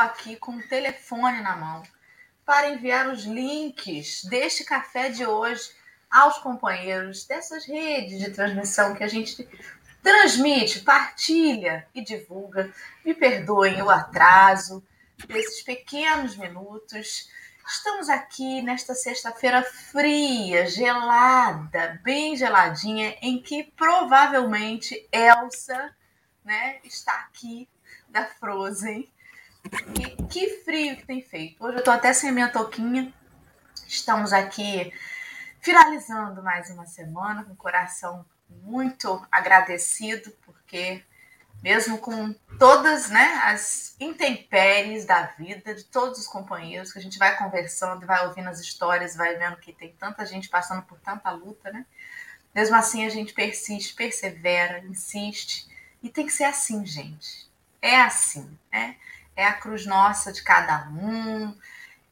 aqui com o telefone na mão para enviar os links deste café de hoje aos companheiros dessas redes de transmissão que a gente transmite, partilha e divulga. Me perdoem o atraso desses pequenos minutos. Estamos aqui nesta sexta-feira fria, gelada, bem geladinha, em que provavelmente Elsa né, está aqui da Frozen. E que frio que tem feito. Hoje eu tô até sem minha touquinha. Estamos aqui finalizando mais uma semana com o coração muito agradecido, porque mesmo com todas né, as intempéries da vida de todos os companheiros, que a gente vai conversando, vai ouvindo as histórias, vai vendo que tem tanta gente passando por tanta luta, né? Mesmo assim, a gente persiste, persevera, insiste e tem que ser assim, gente. É assim, né? É a cruz nossa de cada um.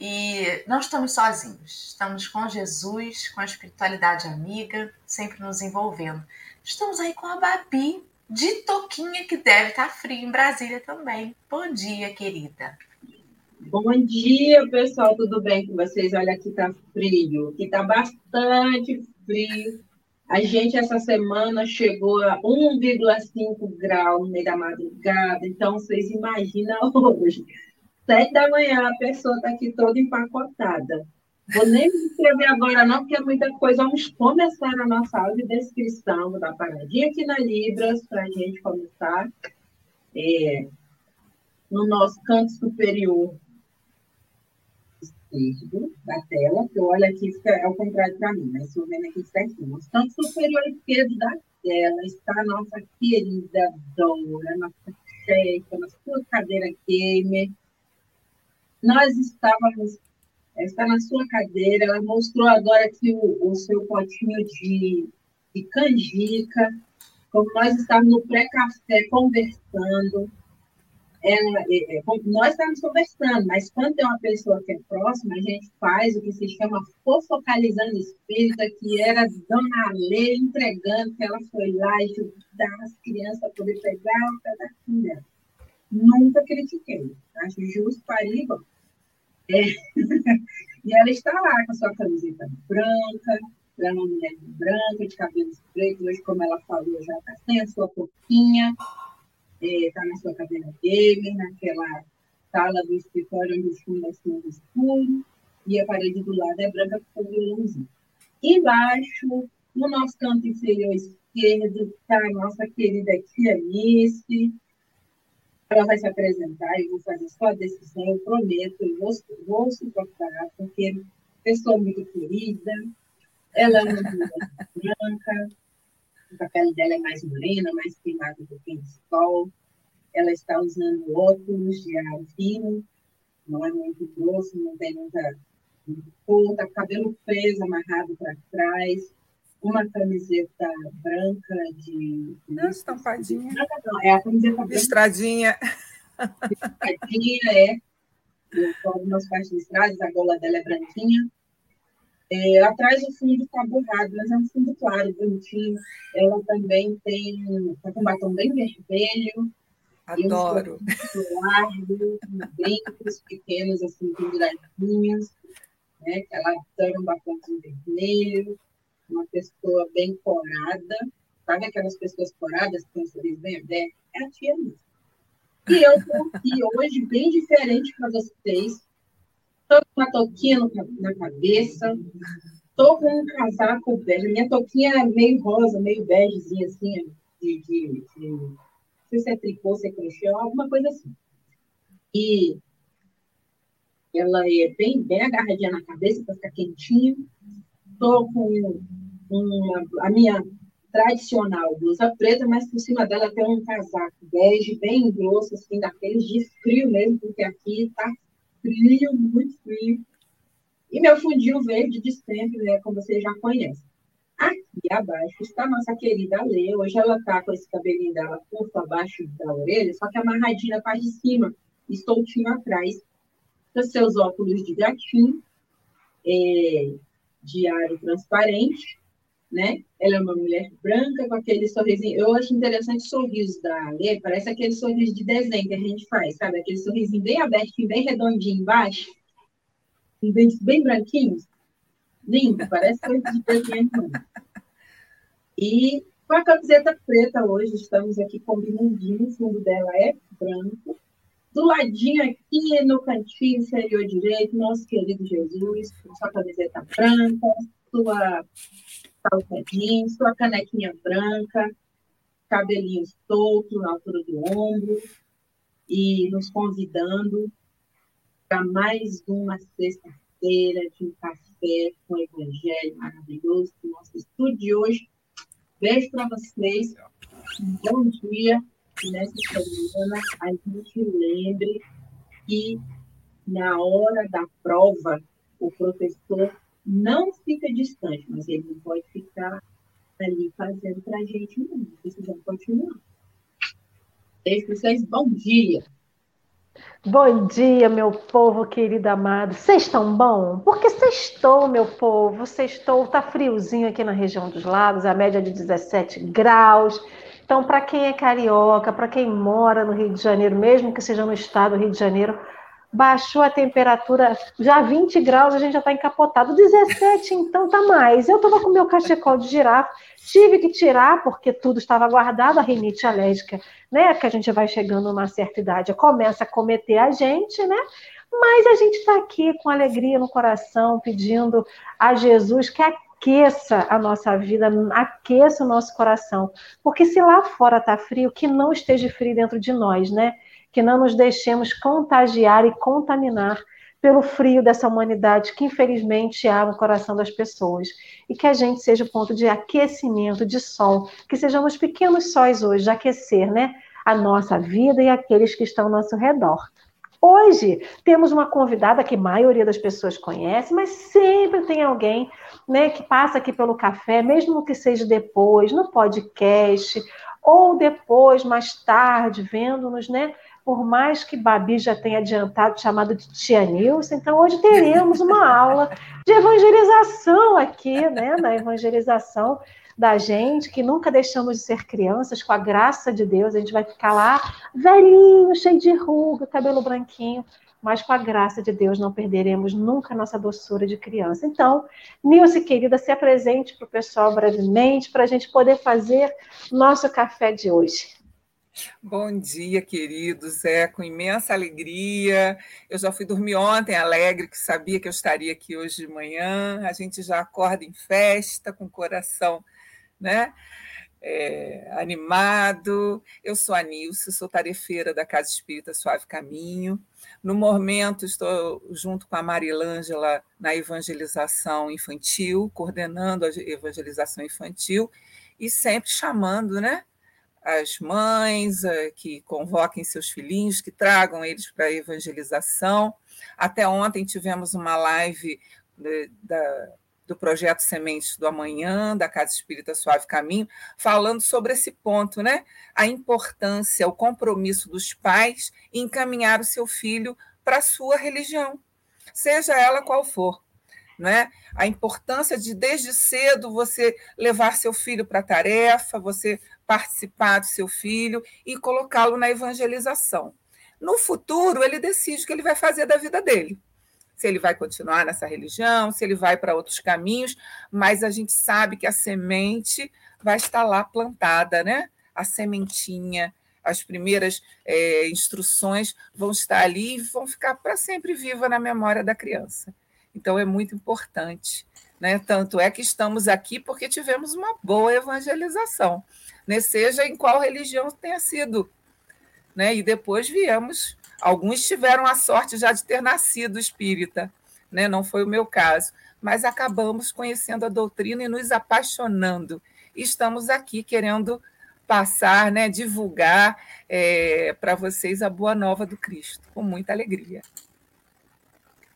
E não estamos sozinhos. Estamos com Jesus, com a espiritualidade amiga, sempre nos envolvendo. Estamos aí com a Babi de Toquinha, que deve estar frio em Brasília também. Bom dia, querida. Bom dia, pessoal. Tudo bem com vocês? Olha, aqui tá frio. Aqui tá bastante frio. A gente, essa semana, chegou a 1,5 grau no meio da madrugada. Então, vocês imaginam hoje. Sete da manhã, a pessoa está aqui toda empacotada. Vou nem me agora, não, porque é muita coisa. Vamos começar a nossa audiodescrição. Vou dar paradinha aqui na Libras para a gente começar. É, no nosso canto superior esquerdo da tela, que olha aqui, fica ao contrário para mim, mas estou vendo aqui certinho. No canto superior esquerdo da tela está a nossa querida Dora, nossa chefe, na sua cadeira gamer. Nós estávamos, está na sua cadeira, ela mostrou agora aqui o, o seu potinho de, de canjica, como nós estávamos no pré-café conversando, ela, é, é, nós estamos conversando, mas quando tem uma pessoa que é próxima, a gente faz o que se chama fofocalizando espírita, que era Dona Lê entregando, que ela foi lá ajudar as crianças a poder pegar o pedacinho dela. Nunca critiquei, acho justo para É. e ela está lá com a sua camiseta branca, ela é uma mulher branca, de cabelos pretos, hoje, como ela falou, já está sem a sua pouquinha está é, na sua cadeira gamer, naquela sala do escritório onde os fundos são escuros, e a parede do lado é branca com violãozinho. Embaixo, no nosso canto inferior esquerdo, está a nossa querida tia Alice. Ela vai se apresentar, eu vou fazer só a decisão, eu prometo, eu vou, vou suportar, porque pessoa muito querida, ela é uma mulher branca, a pele dela é mais morena, mais queimada do que o sol. Ela está usando óculos de ar fino, não é muito grosso, não tem muita, tá cabelo preso, amarrado para trás, uma camiseta branca de. Não, estampadinha. Não, é a camiseta branca. Listradinha. Listradinha, é. Algumas partes listradas, a gola dela é branquinha. É, atrás do fundo está borrado, mas é um fundo claro, bonitinho. Ela também tem está com batom bem vermelho. Adoro. Largo, brincos pequenos, assim, penduradinhos. Né? Ela adora um batomzinho vermelho. Uma pessoa bem corada. Sabe aquelas pessoas coradas que têm um sorriso bem aberto? É a tia mesmo. E eu estou aqui hoje bem diferente para vocês Estou com uma touquinha na cabeça, estou com um casaco bege. Minha touquinha é meio rosa, meio begezinha, assim, de, de, de, não sei se é tricô, se é crochê, alguma coisa assim. E ela é bem, bem agarradinha na cabeça para ficar quentinha. Estou com uma, a minha tradicional blusa preta, mas por cima dela tem um casaco bege, bem grosso, assim, daqueles de frio mesmo, porque aqui está frio, muito frio. E meu fundinho verde de sempre, né, como vocês já conhecem. Aqui abaixo está a nossa querida Lê. Hoje ela está com esse cabelinho dela curto abaixo da orelha, só que amarradinha na parte de cima, estoutinho atrás. Com seus óculos de gatinho, é, de aro transparente. Né? Ela é uma mulher branca com aquele sorrisinho. Eu acho interessante o sorriso da Lê, parece aquele sorriso de desenho que a gente faz, sabe? Aquele sorrisinho bem aberto, bem redondinho embaixo, um dentes bem branquinhos. Lindo, parece coisa de desenho. E com a camiseta preta hoje, estamos aqui combinandinho, o fundo dela é branco. Do ladinho aqui, no cantinho inferior direito, nosso querido Jesus, com sua camiseta branca, sua calçadinho, sua canequinha branca, cabelinho solto na altura do ombro, e nos convidando para mais uma sexta-feira de um café com o Evangelho maravilhoso do nosso estúdio de hoje. Beijo para vocês, um bom dia. Nessa semana a gente lembre que na hora da prova o professor não fica distante, mas ele não pode ficar ali fazendo para a gente, não. Precisamos continuar. Beijo para vocês, bom dia. Bom dia, meu povo querido amado. Vocês estão bom? Porque sextou, meu povo. Sextou, tá friozinho aqui na região dos lagos, a média de 17 graus. Então, para quem é carioca, para quem mora no Rio de Janeiro, mesmo que seja no estado do Rio de Janeiro, baixou a temperatura, já 20 graus, a gente já está encapotado. 17, então tá mais. Eu estava com meu cachecol de girafa, tive que tirar, porque tudo estava guardado, a rinite alérgica, né? Que a gente vai chegando numa certa idade, começa a cometer a gente, né? Mas a gente está aqui com alegria no coração, pedindo a Jesus que aqueça a nossa vida, aqueça o nosso coração. Porque se lá fora está frio, que não esteja frio dentro de nós, né? Que não nos deixemos contagiar e contaminar pelo frio dessa humanidade que infelizmente há no coração das pessoas. E que a gente seja o ponto de aquecimento, de sol, que sejamos pequenos sóis hoje, de aquecer né, a nossa vida e aqueles que estão ao nosso redor. Hoje temos uma convidada que a maioria das pessoas conhece, mas sempre tem alguém né, que passa aqui pelo café, mesmo que seja depois, no podcast, ou depois, mais tarde, vendo-nos, né? Por mais que Babi já tenha adiantado, chamado de Tia Nilce, então hoje teremos uma aula de evangelização aqui, né, na evangelização da gente, que nunca deixamos de ser crianças, com a graça de Deus, a gente vai ficar lá velhinho, cheio de ruga, cabelo branquinho, mas com a graça de Deus não perderemos nunca a nossa doçura de criança. Então, Nilce, querida, se apresente para o pessoal brevemente, para a gente poder fazer nosso café de hoje. Bom dia, queridos. É com imensa alegria. Eu já fui dormir ontem alegre, que sabia que eu estaria aqui hoje de manhã. A gente já acorda em festa, com o coração né? É, animado. Eu sou a Nilce, sou tarefeira da Casa Espírita Suave Caminho. No momento, estou junto com a Marilângela na evangelização infantil, coordenando a evangelização infantil e sempre chamando, né? As mães eh, que convoquem seus filhinhos, que tragam eles para a evangelização. Até ontem tivemos uma live da, do projeto Sementes do Amanhã, da Casa Espírita Suave Caminho, falando sobre esse ponto, né? A importância, o compromisso dos pais em encaminhar o seu filho para a sua religião, seja ela qual for. Né? A importância de, desde cedo, você levar seu filho para a tarefa, você participar do seu filho e colocá-lo na evangelização. No futuro, ele decide o que ele vai fazer da vida dele. Se ele vai continuar nessa religião, se ele vai para outros caminhos, mas a gente sabe que a semente vai estar lá plantada, né? A sementinha, as primeiras é, instruções vão estar ali e vão ficar para sempre viva na memória da criança. Então é muito importante. Né? Tanto é que estamos aqui porque tivemos uma boa evangelização né? seja em qual religião tenha sido. Né? E depois viemos. Alguns tiveram a sorte já de ter nascido espírita, né? não foi o meu caso, mas acabamos conhecendo a doutrina e nos apaixonando. E estamos aqui querendo passar, né, divulgar é, para vocês a boa nova do Cristo, com muita alegria.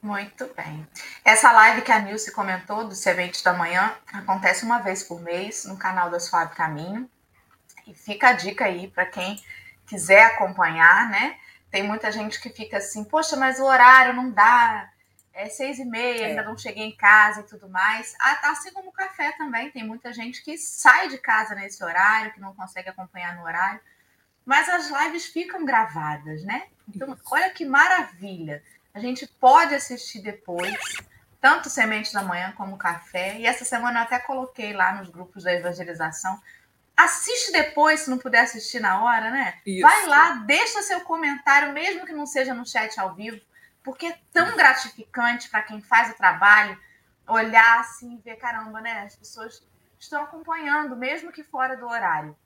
Muito bem. Essa live que a Nilce comentou dos Sementes da Manhã acontece uma vez por mês no canal da Suave Caminho. E fica a dica aí para quem quiser acompanhar, né? Tem muita gente que fica assim, poxa, mas o horário não dá. é seis e meia, é. ainda não cheguei em casa e tudo mais. Assim como o café também, tem muita gente que sai de casa nesse horário, que não consegue acompanhar no horário. Mas as lives ficam gravadas, né? Então, olha que maravilha. A gente pode assistir depois, tanto Sementes da Manhã como Café. E essa semana eu até coloquei lá nos grupos da evangelização. Assiste depois, se não puder assistir na hora, né? Isso. Vai lá, deixa seu comentário, mesmo que não seja no chat ao vivo porque é tão gratificante para quem faz o trabalho olhar assim e ver, caramba, né? As pessoas estão acompanhando, mesmo que fora do horário.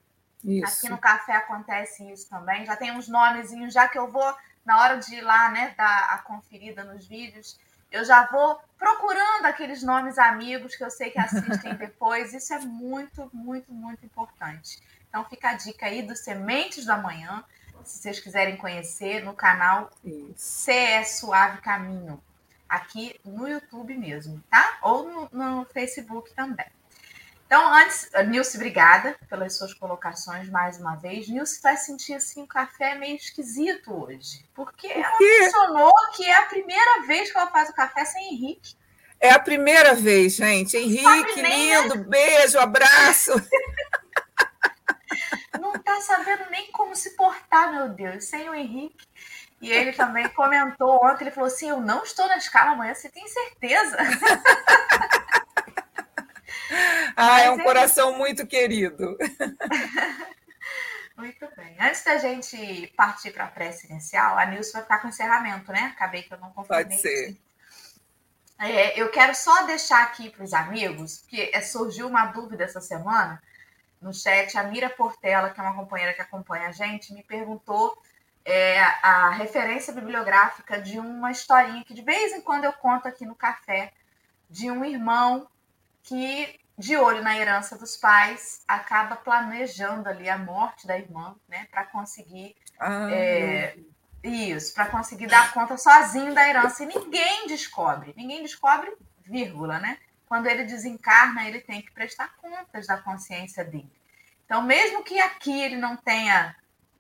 Isso. Aqui no café acontece isso também. Já tem uns nomezinhos, já que eu vou, na hora de ir lá, né, dar a conferida nos vídeos, eu já vou procurando aqueles nomes amigos que eu sei que assistem depois. Isso é muito, muito, muito importante. Então fica a dica aí dos Sementes da Manhã se vocês quiserem conhecer, no canal CE Suave Caminho, aqui no YouTube mesmo, tá? Ou no, no Facebook também. Então, antes, Nilce, obrigada pelas suas colocações mais uma vez. Nilce vai sentir assim um café meio esquisito hoje, porque ela mencionou que é a primeira vez que ela faz o café sem Henrique. É a primeira vez, gente. Henrique, lindo, beijo, abraço. não tá sabendo nem como se portar, meu Deus, sem o Henrique. E ele também comentou ontem, ele falou assim, eu não estou na escala amanhã, você tem certeza? ah, é um é coração muito querido. Muito bem. Antes da gente partir para a prece inicial, a Nilson vai ficar com encerramento, né? Acabei que eu não confirmei. Pode ser. É, eu quero só deixar aqui para os amigos, que é, surgiu uma dúvida essa semana, no chat, a Mira Portela, que é uma companheira que acompanha a gente, me perguntou é, a referência bibliográfica de uma historinha que de vez em quando eu conto aqui no café, de um irmão que, de olho na herança dos pais, acaba planejando ali a morte da irmã, né, para conseguir. Ah, é, isso, para conseguir dar conta sozinho da herança. E ninguém descobre, ninguém descobre, vírgula, né? quando ele desencarna, ele tem que prestar contas da consciência dele. Então, mesmo que aqui ele não tenha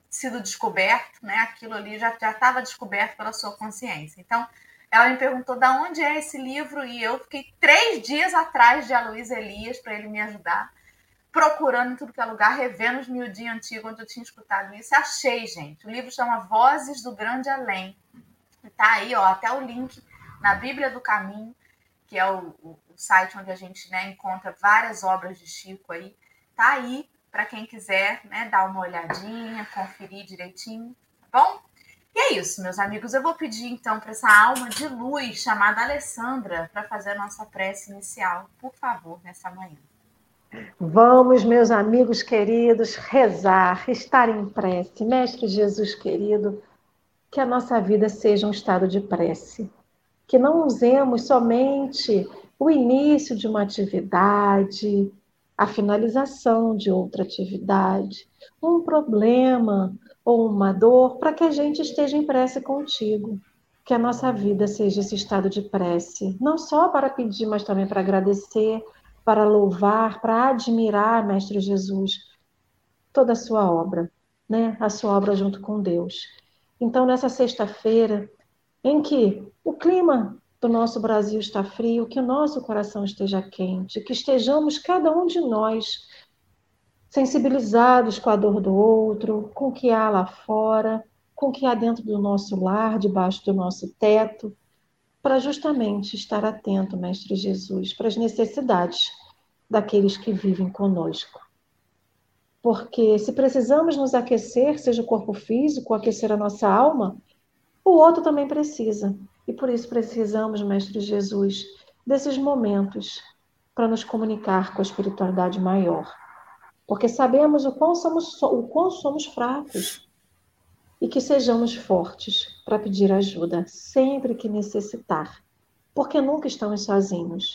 sido descoberto, né, aquilo ali já estava descoberto pela sua consciência. Então, ela me perguntou de onde é esse livro e eu fiquei três dias atrás de Aloysio Elias para ele me ajudar, procurando em tudo que é lugar, revendo os miudinhos antigos onde eu tinha escutado isso. Achei, gente. O livro chama Vozes do Grande Além. Está aí, ó, até o link na Bíblia do Caminho, que é o, o site onde a gente né, encontra várias obras de Chico aí. Tá aí para quem quiser né, dar uma olhadinha, conferir direitinho, tá bom? E é isso, meus amigos. Eu vou pedir então para essa alma de luz chamada Alessandra para fazer a nossa prece inicial, por favor, nessa manhã. Vamos, meus amigos queridos, rezar, estar em prece. Mestre Jesus querido, que a nossa vida seja um estado de prece. Que não usemos somente o início de uma atividade, a finalização de outra atividade, um problema ou uma dor, para que a gente esteja em prece contigo. Que a nossa vida seja esse estado de prece, não só para pedir, mas também para agradecer, para louvar, para admirar, Mestre Jesus, toda a sua obra, né? A sua obra junto com Deus. Então, nessa sexta-feira, em que o clima do nosso Brasil está frio, que o nosso coração esteja quente, que estejamos cada um de nós sensibilizados com a dor do outro, com o que há lá fora, com o que há dentro do nosso lar, debaixo do nosso teto, para justamente estar atento, Mestre Jesus, para as necessidades daqueles que vivem conosco. Porque se precisamos nos aquecer, seja o corpo físico, aquecer a nossa alma, o outro também precisa. E por isso precisamos, Mestre Jesus, desses momentos para nos comunicar com a espiritualidade maior. Porque sabemos o quão somos, o quão somos fracos e que sejamos fortes para pedir ajuda sempre que necessitar, porque nunca estamos sozinhos.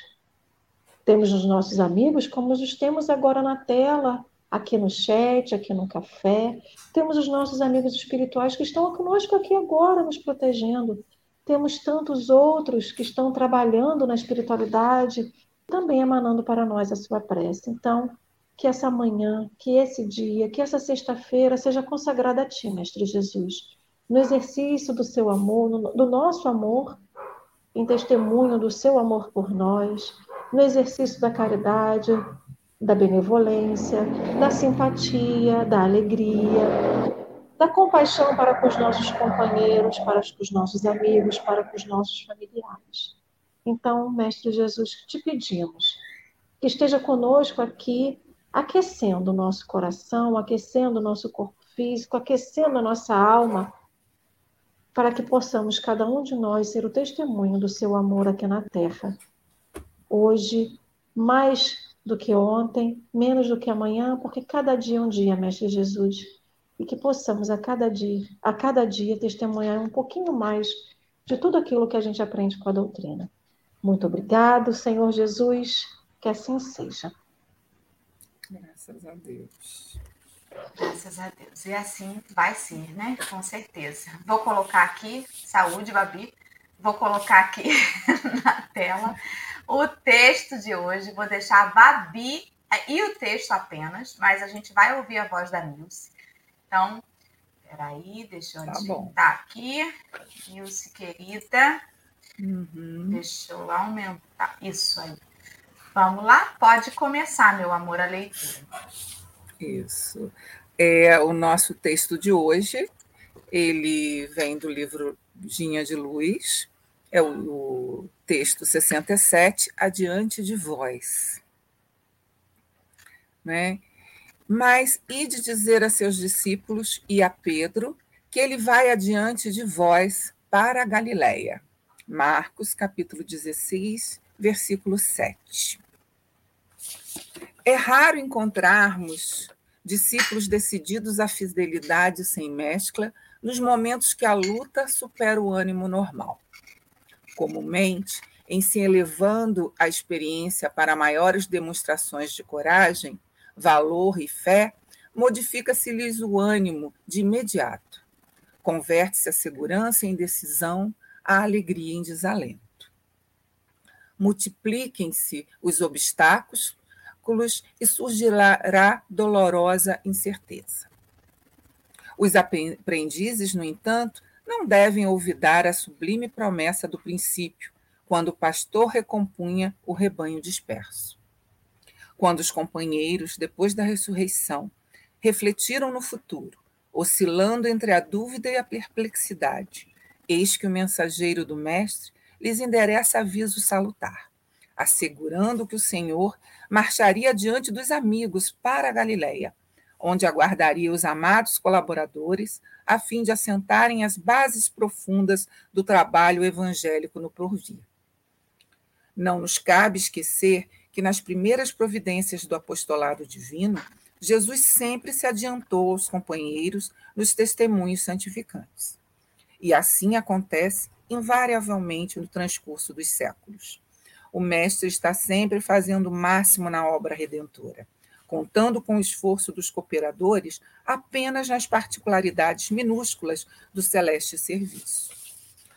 Temos os nossos amigos, como os temos agora na tela, aqui no chat, aqui no café. Temos os nossos amigos espirituais que estão conosco aqui agora, nos protegendo. Temos tantos outros que estão trabalhando na espiritualidade, também emanando para nós a sua prece. Então, que essa manhã, que esse dia, que essa sexta-feira seja consagrada a Ti, Mestre Jesus, no exercício do seu amor, no, do nosso amor, em testemunho do seu amor por nós, no exercício da caridade, da benevolência, da simpatia, da alegria, da compaixão para com os nossos companheiros, para com os nossos amigos, para com os nossos familiares. Então, Mestre Jesus, te pedimos que esteja conosco aqui, aquecendo o nosso coração, aquecendo o nosso corpo físico, aquecendo a nossa alma, para que possamos, cada um de nós, ser o testemunho do seu amor aqui na terra. Hoje, mais do que ontem, menos do que amanhã, porque cada dia é um dia, Mestre Jesus. E que possamos a cada dia, a cada dia testemunhar um pouquinho mais de tudo aquilo que a gente aprende com a doutrina. Muito obrigado, Senhor Jesus, que assim seja. Graças a Deus. Graças a Deus. E assim vai ser, né? Com certeza. Vou colocar aqui, saúde, Babi. Vou colocar aqui na tela o texto de hoje. Vou deixar a Babi e o texto apenas, mas a gente vai ouvir a voz da Nilce. Então, peraí, deixa eu tá tá aqui. Nilce, querida. Uhum. Deixa eu aumentar. Isso aí. Vamos lá? Pode começar, meu amor, a leitura. Isso. É o nosso texto de hoje. Ele vem do livro Ginha de Luz, é o, o texto 67, Adiante de Vós. Né? Mas e de dizer a seus discípulos e a Pedro que ele vai adiante de vós para a Galiléia. Marcos, capítulo 16, versículo 7. É raro encontrarmos discípulos decididos à fidelidade sem mescla nos momentos que a luta supera o ânimo normal comumente, em se elevando a experiência para maiores demonstrações de coragem, valor e fé, modifica-se-lhes o ânimo de imediato. Converte-se a segurança em decisão, a alegria em desalento. Multipliquem-se os obstáculos e surgirá dolorosa incerteza. Os aprendizes, no entanto, não devem olvidar a sublime promessa do princípio, quando o pastor recompunha o rebanho disperso. Quando os companheiros, depois da ressurreição, refletiram no futuro, oscilando entre a dúvida e a perplexidade, eis que o mensageiro do Mestre lhes endereça aviso salutar, assegurando que o Senhor marcharia diante dos amigos para a Galiléia, onde aguardaria os amados colaboradores, a fim de assentarem as bases profundas do trabalho evangélico no porvir. Não nos cabe esquecer que nas primeiras providências do apostolado divino, Jesus sempre se adiantou aos companheiros nos testemunhos santificantes. E assim acontece invariavelmente no transcurso dos séculos. O Mestre está sempre fazendo o máximo na obra redentora contando com o esforço dos cooperadores apenas nas particularidades minúsculas do celeste serviço.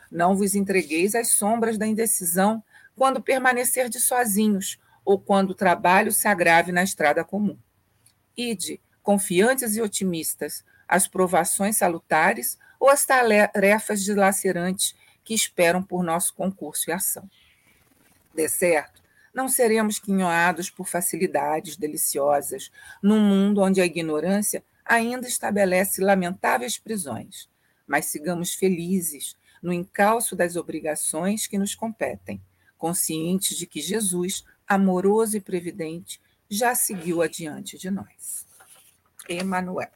Não vos entregueis às sombras da indecisão quando permanecerdes sozinhos ou quando o trabalho se agrave na estrada comum. Ide, confiantes e otimistas, as provações salutares ou as tarefas dilacerantes que esperam por nosso concurso e ação. De certo, não seremos quinhoados por facilidades deliciosas, num mundo onde a ignorância ainda estabelece lamentáveis prisões, mas sigamos felizes no encalço das obrigações que nos competem, conscientes de que Jesus, amoroso e previdente, já seguiu adiante de nós. Emanuel.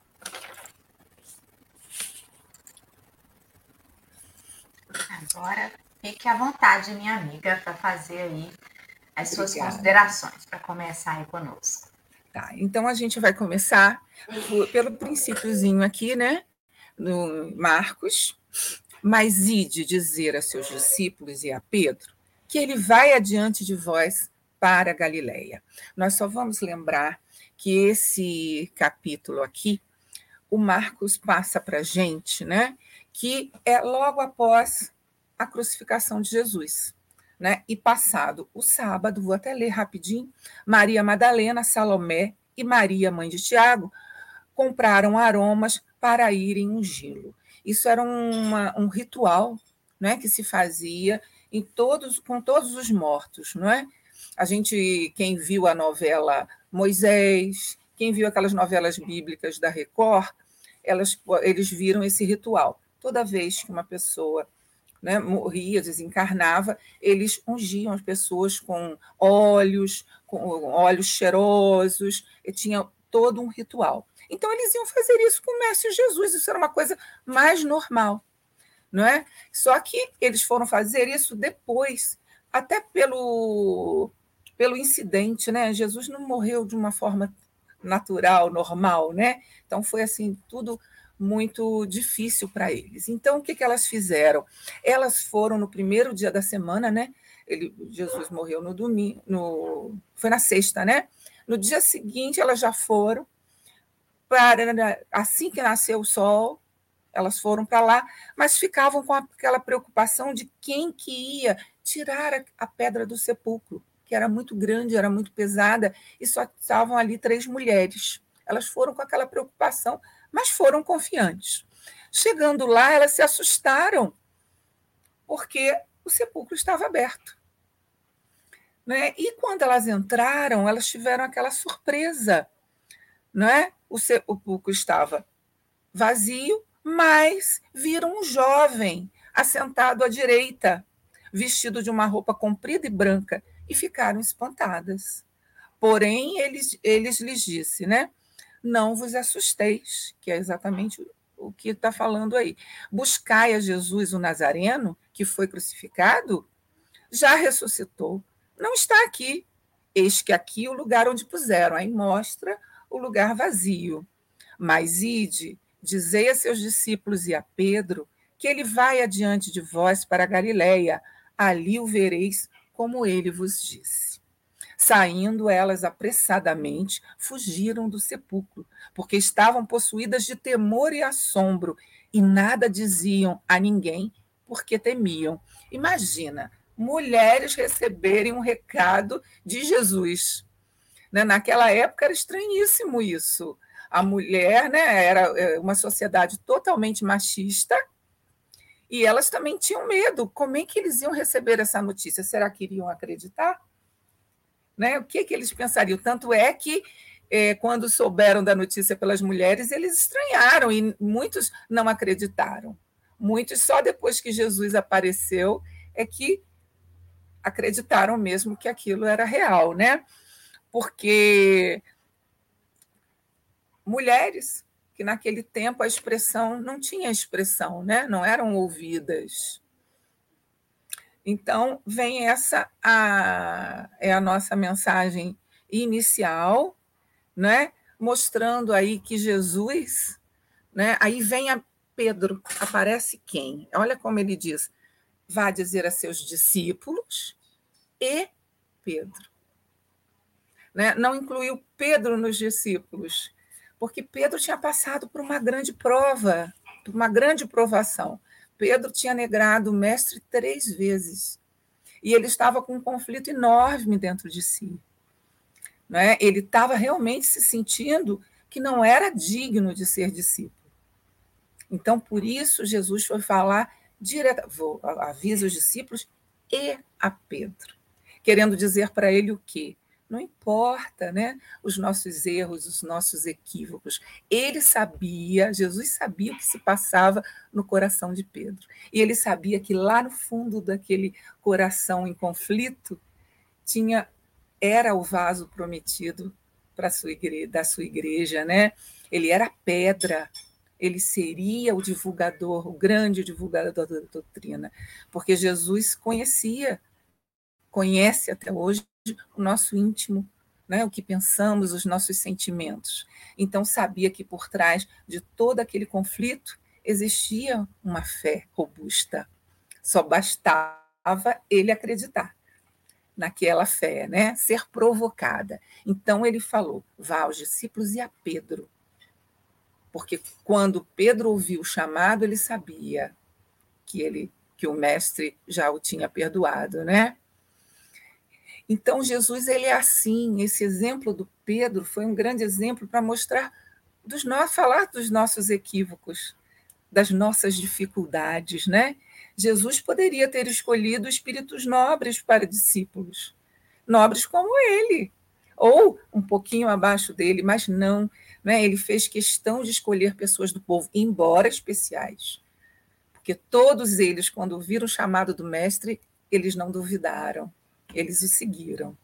Agora fique à vontade, minha amiga, para fazer aí as suas Obrigada. considerações para começar aí conosco. Tá, então a gente vai começar pelo princípiozinho aqui, né? No Marcos, mas ide dizer a seus discípulos e a Pedro que ele vai adiante de vós para a Galileia. Nós só vamos lembrar que esse capítulo aqui, o Marcos passa para a gente, né? Que é logo após a crucificação de Jesus né? E passado o sábado, vou até ler rapidinho, Maria Madalena, Salomé e Maria, mãe de Tiago, compraram aromas para irem ungí-lo. Isso era uma, um ritual né, que se fazia em todos, com todos os mortos, não é? A gente, quem viu a novela Moisés, quem viu aquelas novelas bíblicas da Record, elas, eles viram esse ritual. Toda vez que uma pessoa né, morria, desencarnava, eles ungiam as pessoas com óleos, com óleos cheirosos, e tinha todo um ritual. Então eles iam fazer isso com o Mestre Jesus, isso era uma coisa mais normal, não é? Só que eles foram fazer isso depois, até pelo pelo incidente, né? Jesus não morreu de uma forma natural, normal, né? Então foi assim tudo muito difícil para eles. Então, o que, que elas fizeram? Elas foram no primeiro dia da semana, né? Ele, Jesus morreu no domingo, no, foi na sexta, né? No dia seguinte, elas já foram para assim que nasceu o sol, elas foram para lá, mas ficavam com aquela preocupação de quem que ia tirar a, pedra do sepulcro, que era muito grande, era muito pesada, e só estavam ali três mulheres. Elas foram com aquela preocupação mas foram confiantes. Chegando lá, elas se assustaram, porque o sepulcro estava aberto. Né? E quando elas entraram, elas tiveram aquela surpresa. Né? O sepulcro estava vazio, mas viram um jovem assentado à direita, vestido de uma roupa comprida e branca, e ficaram espantadas. Porém, eles, eles lhes disse, né? Não vos assusteis, que é exatamente o que está falando aí. Buscai a Jesus o Nazareno, que foi crucificado, já ressuscitou, não está aqui. Eis que aqui o lugar onde puseram, aí mostra o lugar vazio. Mas ide, dizei a seus discípulos e a Pedro que ele vai adiante de vós para Galiléia, ali o vereis como ele vos disse. Saindo elas apressadamente, fugiram do sepulcro, porque estavam possuídas de temor e assombro, e nada diziam a ninguém, porque temiam. Imagina, mulheres receberem um recado de Jesus. Né? Naquela época era estranhíssimo isso. A mulher né, era é, uma sociedade totalmente machista, e elas também tinham medo. Como é que eles iam receber essa notícia? Será que iriam acreditar? Né? O que, que eles pensariam? Tanto é que, é, quando souberam da notícia pelas mulheres, eles estranharam e muitos não acreditaram. Muitos, só depois que Jesus apareceu, é que acreditaram mesmo que aquilo era real, né? Porque mulheres que naquele tempo a expressão não tinha expressão, né? Não eram ouvidas. Então, vem essa a, é a nossa mensagem inicial, né? mostrando aí que Jesus, né? aí vem a Pedro, aparece quem? Olha como ele diz, vá dizer a seus discípulos e Pedro. Né? Não incluiu Pedro nos discípulos, porque Pedro tinha passado por uma grande prova, por uma grande provação. Pedro tinha negado o mestre três vezes. E ele estava com um conflito enorme dentro de si. Né? Ele estava realmente se sentindo que não era digno de ser discípulo. Então, por isso, Jesus foi falar direto, avisa os discípulos e a Pedro, querendo dizer para ele o quê? Não importa, né? Os nossos erros, os nossos equívocos. Ele sabia, Jesus sabia o que se passava no coração de Pedro. E ele sabia que lá no fundo daquele coração em conflito tinha era o vaso prometido para sua igreja, da sua igreja, né? Ele era pedra, ele seria o divulgador, o grande divulgador da doutrina, porque Jesus conhecia, conhece até hoje o nosso íntimo, né, o que pensamos, os nossos sentimentos. Então, sabia que por trás de todo aquele conflito existia uma fé robusta. Só bastava ele acreditar naquela fé, né? ser provocada. Então, ele falou: vá aos discípulos e a Pedro. Porque quando Pedro ouviu o chamado, ele sabia que ele que o mestre já o tinha perdoado, né? Então, Jesus ele é assim. Esse exemplo do Pedro foi um grande exemplo para mostrar dos nossos, falar dos nossos equívocos, das nossas dificuldades, né? Jesus poderia ter escolhido espíritos nobres para discípulos, nobres como ele, ou um pouquinho abaixo dele, mas não, né? Ele fez questão de escolher pessoas do povo, embora especiais, porque todos eles, quando viram o chamado do mestre, eles não duvidaram, eles o seguiram,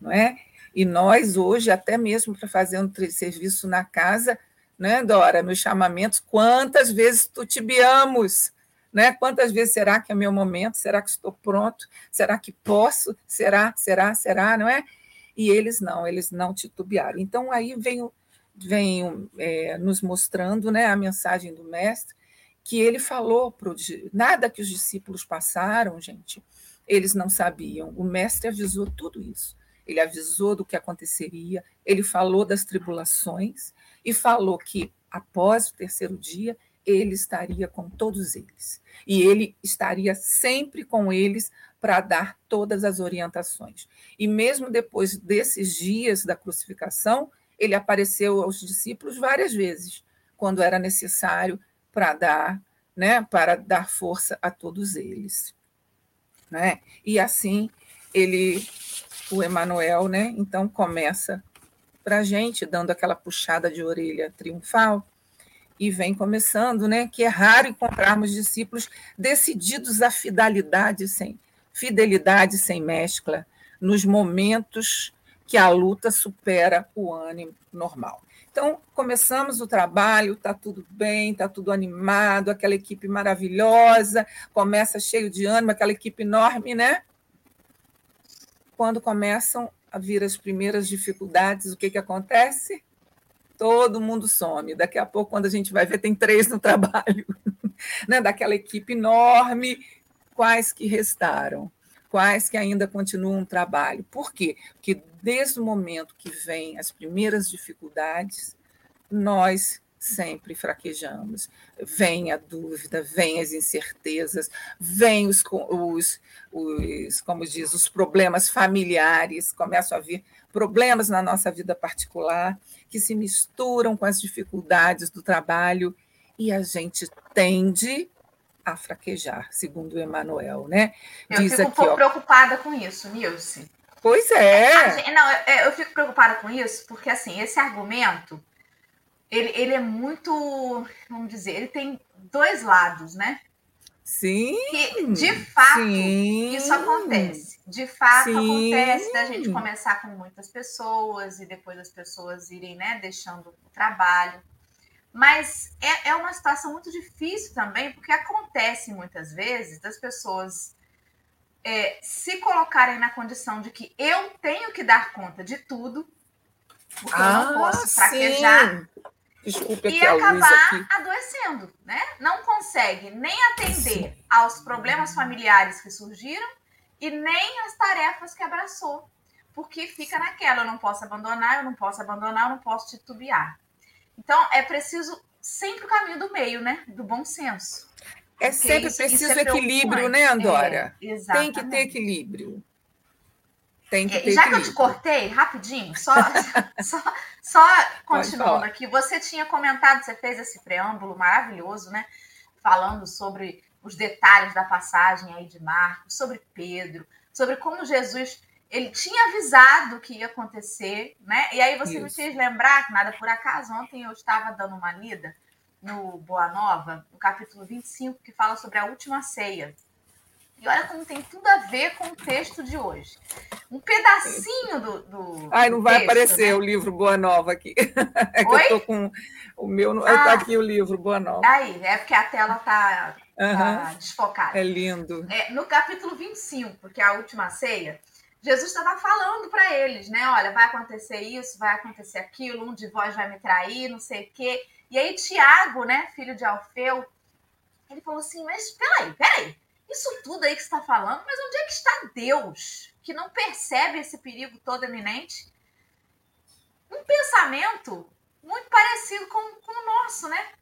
não é? E nós hoje, até mesmo para fazer um serviço na casa, né, Dora, meus chamamentos, quantas vezes tutibiamos, né? Quantas vezes será que é meu momento? Será que estou pronto? Será que posso? Será, será, será, não é? E eles não, eles não titubearam. Então aí vem, vem é, nos mostrando, né, a mensagem do mestre que ele falou para nada que os discípulos passaram, gente, eles não sabiam. O mestre avisou tudo isso. Ele avisou do que aconteceria, ele falou das tribulações e falou que após o terceiro dia ele estaria com todos eles. E ele estaria sempre com eles para dar todas as orientações. E mesmo depois desses dias da crucificação, ele apareceu aos discípulos várias vezes, quando era necessário para dar, né, para dar força a todos eles, né? E assim ele o Emanuel, né? Então começa para a gente dando aquela puxada de orelha triunfal e vem começando, né? Que é raro encontrarmos discípulos decididos à fidelidade sem fidelidade sem mescla nos momentos que a luta supera o ânimo normal. Então, começamos o trabalho, está tudo bem, está tudo animado, aquela equipe maravilhosa, começa cheio de ânimo, aquela equipe enorme, né? Quando começam a vir as primeiras dificuldades, o que, que acontece? Todo mundo some. Daqui a pouco, quando a gente vai ver, tem três no trabalho. né? Daquela equipe enorme, quais que restaram? Quais que ainda continuam o trabalho? Por quê? Porque desde o momento que vêm as primeiras dificuldades, nós sempre fraquejamos. Vem a dúvida, vem as incertezas, vem os, os, os, como diz, os problemas familiares, começam a vir problemas na nossa vida particular que se misturam com as dificuldades do trabalho e a gente tende a fraquejar, segundo o Emanuel, né? Eu Diz fico aqui, um pouco ó, preocupada com isso, Nilce. Pois é. Não, eu, eu fico preocupada com isso porque, assim, esse argumento, ele, ele é muito, vamos dizer, ele tem dois lados, né? Sim. Que, de fato, sim, isso acontece. De fato, sim. acontece da gente começar com muitas pessoas e depois as pessoas irem, né, deixando o trabalho. Mas é, é uma situação muito difícil também, porque acontece muitas vezes das pessoas é, se colocarem na condição de que eu tenho que dar conta de tudo, porque ah, eu não ah, posso fraquejar. Desculpe e acabar adoecendo, né? Não consegue nem atender sim. aos problemas familiares que surgiram e nem as tarefas que abraçou, porque fica naquela, eu não posso abandonar, eu não posso abandonar, eu não posso titubear. Então é preciso sempre o caminho do meio, né? Do bom senso. É sempre isso, preciso isso é equilíbrio, né, Andora? É, Tem que ter equilíbrio. Tem que ter Já equilíbrio. que eu te cortei, rapidinho, só, só, só continuando aqui, você tinha comentado, você fez esse preâmbulo maravilhoso, né? Falando sobre os detalhes da passagem aí de Marcos, sobre Pedro, sobre como Jesus ele tinha avisado que ia acontecer, né? E aí você Isso. me fez lembrar que nada por acaso, ontem eu estava dando uma lida no Boa Nova, no capítulo 25, que fala sobre a última ceia. E olha como tem tudo a ver com o texto de hoje. Um pedacinho do. do Ai, não vai texto, aparecer né? o livro Boa Nova aqui. É que Oi? eu tô com o meu. Ah, tá aqui o livro Boa Nova. Aí, é porque a tela tá, uhum. tá desfocada. É lindo. É, no capítulo 25, que é a última ceia, Jesus estava falando para eles, né? Olha, vai acontecer isso, vai acontecer aquilo, um de vós vai me trair, não sei o quê. E aí, Tiago, né, filho de Alfeu, ele falou assim: Mas peraí, peraí, isso tudo aí que você está falando, mas onde é que está Deus, que não percebe esse perigo todo eminente? Um pensamento muito parecido com, com o nosso, né?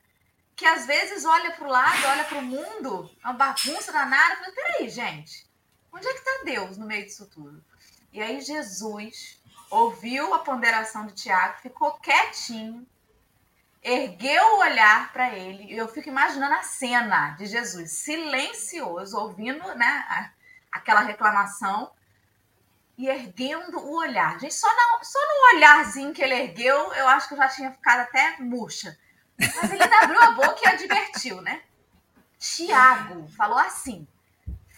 Que às vezes olha para o lado, olha para o mundo, uma bagunça danada, mas peraí, gente, onde é que está Deus no meio disso tudo? E aí Jesus ouviu a ponderação de Tiago, ficou quietinho, ergueu o olhar para ele. Eu fico imaginando a cena de Jesus silencioso, ouvindo né, aquela reclamação e erguendo o olhar. Gente, só, só no olharzinho que ele ergueu, eu acho que eu já tinha ficado até murcha. Mas ele ainda abriu a boca e advertiu, né? Tiago falou assim: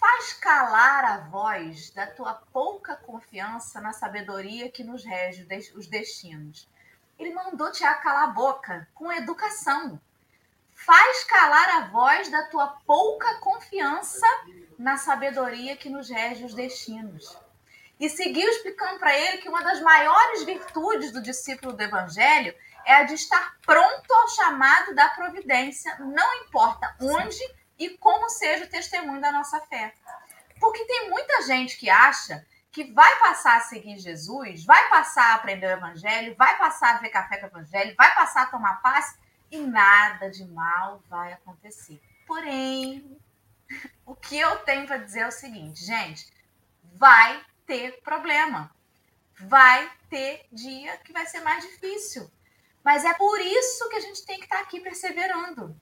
faz calar a voz da tua pouca confiança na sabedoria que nos rege os destinos. Ele mandou Tiago calar a boca com educação. Faz calar a voz da tua pouca confiança na sabedoria que nos rege os destinos e seguiu explicando para ele que uma das maiores virtudes do discípulo do evangelho é a de estar pronto ao chamado da providência, não importa onde e como seja o testemunho da nossa fé. Porque tem muita gente que acha que vai passar a seguir Jesus, vai passar a aprender o evangelho, vai passar a ver café com o evangelho, vai passar a tomar paz e nada de mal vai acontecer. Porém, o que eu tenho para dizer é o seguinte, gente, vai ter problema. Vai ter dia que vai ser mais difícil. Mas é por isso que a gente tem que estar aqui perseverando.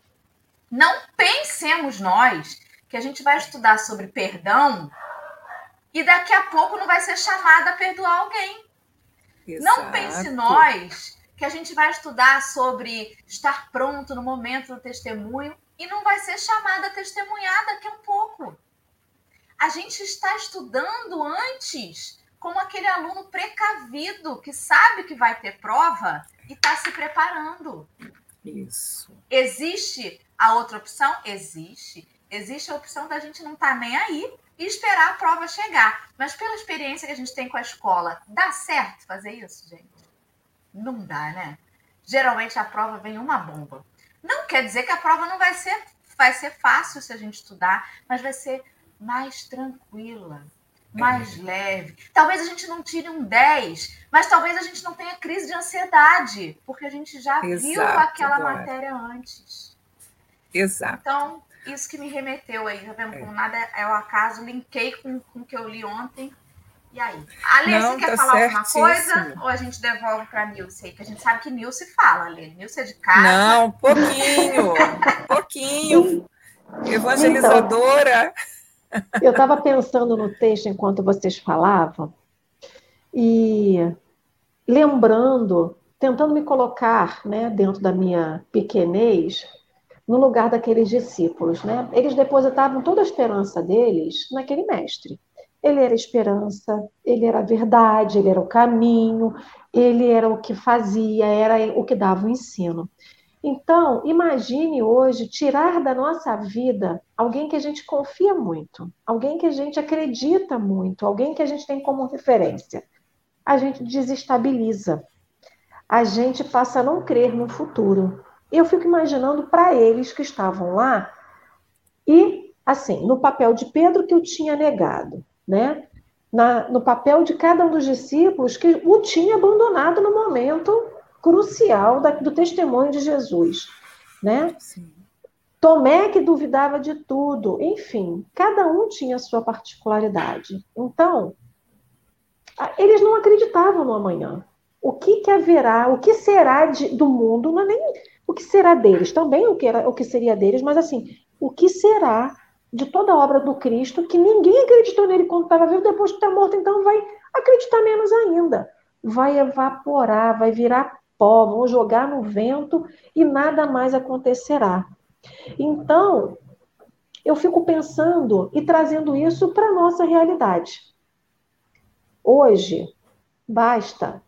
Não pensemos nós que a gente vai estudar sobre perdão e daqui a pouco não vai ser chamada a perdoar alguém. Exato. Não pense nós que a gente vai estudar sobre estar pronto no momento do testemunho e não vai ser chamada a testemunhar daqui a um pouco a gente está estudando antes como aquele aluno precavido que sabe que vai ter prova e está se preparando. Isso. Existe a outra opção? Existe. Existe a opção da gente não estar tá nem aí e esperar a prova chegar. Mas pela experiência que a gente tem com a escola, dá certo fazer isso, gente? Não dá, né? Geralmente a prova vem uma bomba. Não quer dizer que a prova não vai ser, vai ser fácil se a gente estudar, mas vai ser mais tranquila, mais é. leve. Talvez a gente não tire um 10, mas talvez a gente não tenha crise de ansiedade, porque a gente já Exato, viu aquela matéria antes. Exato. Então, isso que me remeteu aí, tá vendo? É. Com nada é o acaso, linkei com, com o que eu li ontem. E aí? Alê, não, você quer tá falar certíssimo. alguma coisa? Ou a gente devolve para a Nilce aí? Que a gente sabe que Nilce fala, Alê. Nilce é de casa. Não, pouquinho. pouquinho. Evangelizadora. Então, eu estava pensando no texto enquanto vocês falavam e lembrando, tentando me colocar né, dentro da minha pequenez no lugar daqueles discípulos. Né? Eles depositavam toda a esperança deles naquele mestre. Ele era a esperança, ele era a verdade, ele era o caminho, ele era o que fazia, era o que dava o ensino. Então, imagine hoje tirar da nossa vida alguém que a gente confia muito, alguém que a gente acredita muito, alguém que a gente tem como referência. A gente desestabiliza. A gente passa a não crer no futuro. Eu fico imaginando para eles que estavam lá e, assim, no papel de Pedro que o tinha negado, né? Na, no papel de cada um dos discípulos que o tinha abandonado no momento crucial da, do testemunho de Jesus, né? Sim. Tomé que duvidava de tudo, enfim, cada um tinha a sua particularidade. Então, eles não acreditavam no amanhã. O que, que haverá, o que será de, do mundo, não é nem o que será deles, também o que, era, o que seria deles, mas assim, o que será de toda a obra do Cristo que ninguém acreditou nele quando estava vivo, depois de estar morto, então vai acreditar menos ainda. Vai evaporar, vai virar pó, vão jogar no vento e nada mais acontecerá. Então, eu fico pensando e trazendo isso para a nossa realidade. Hoje, basta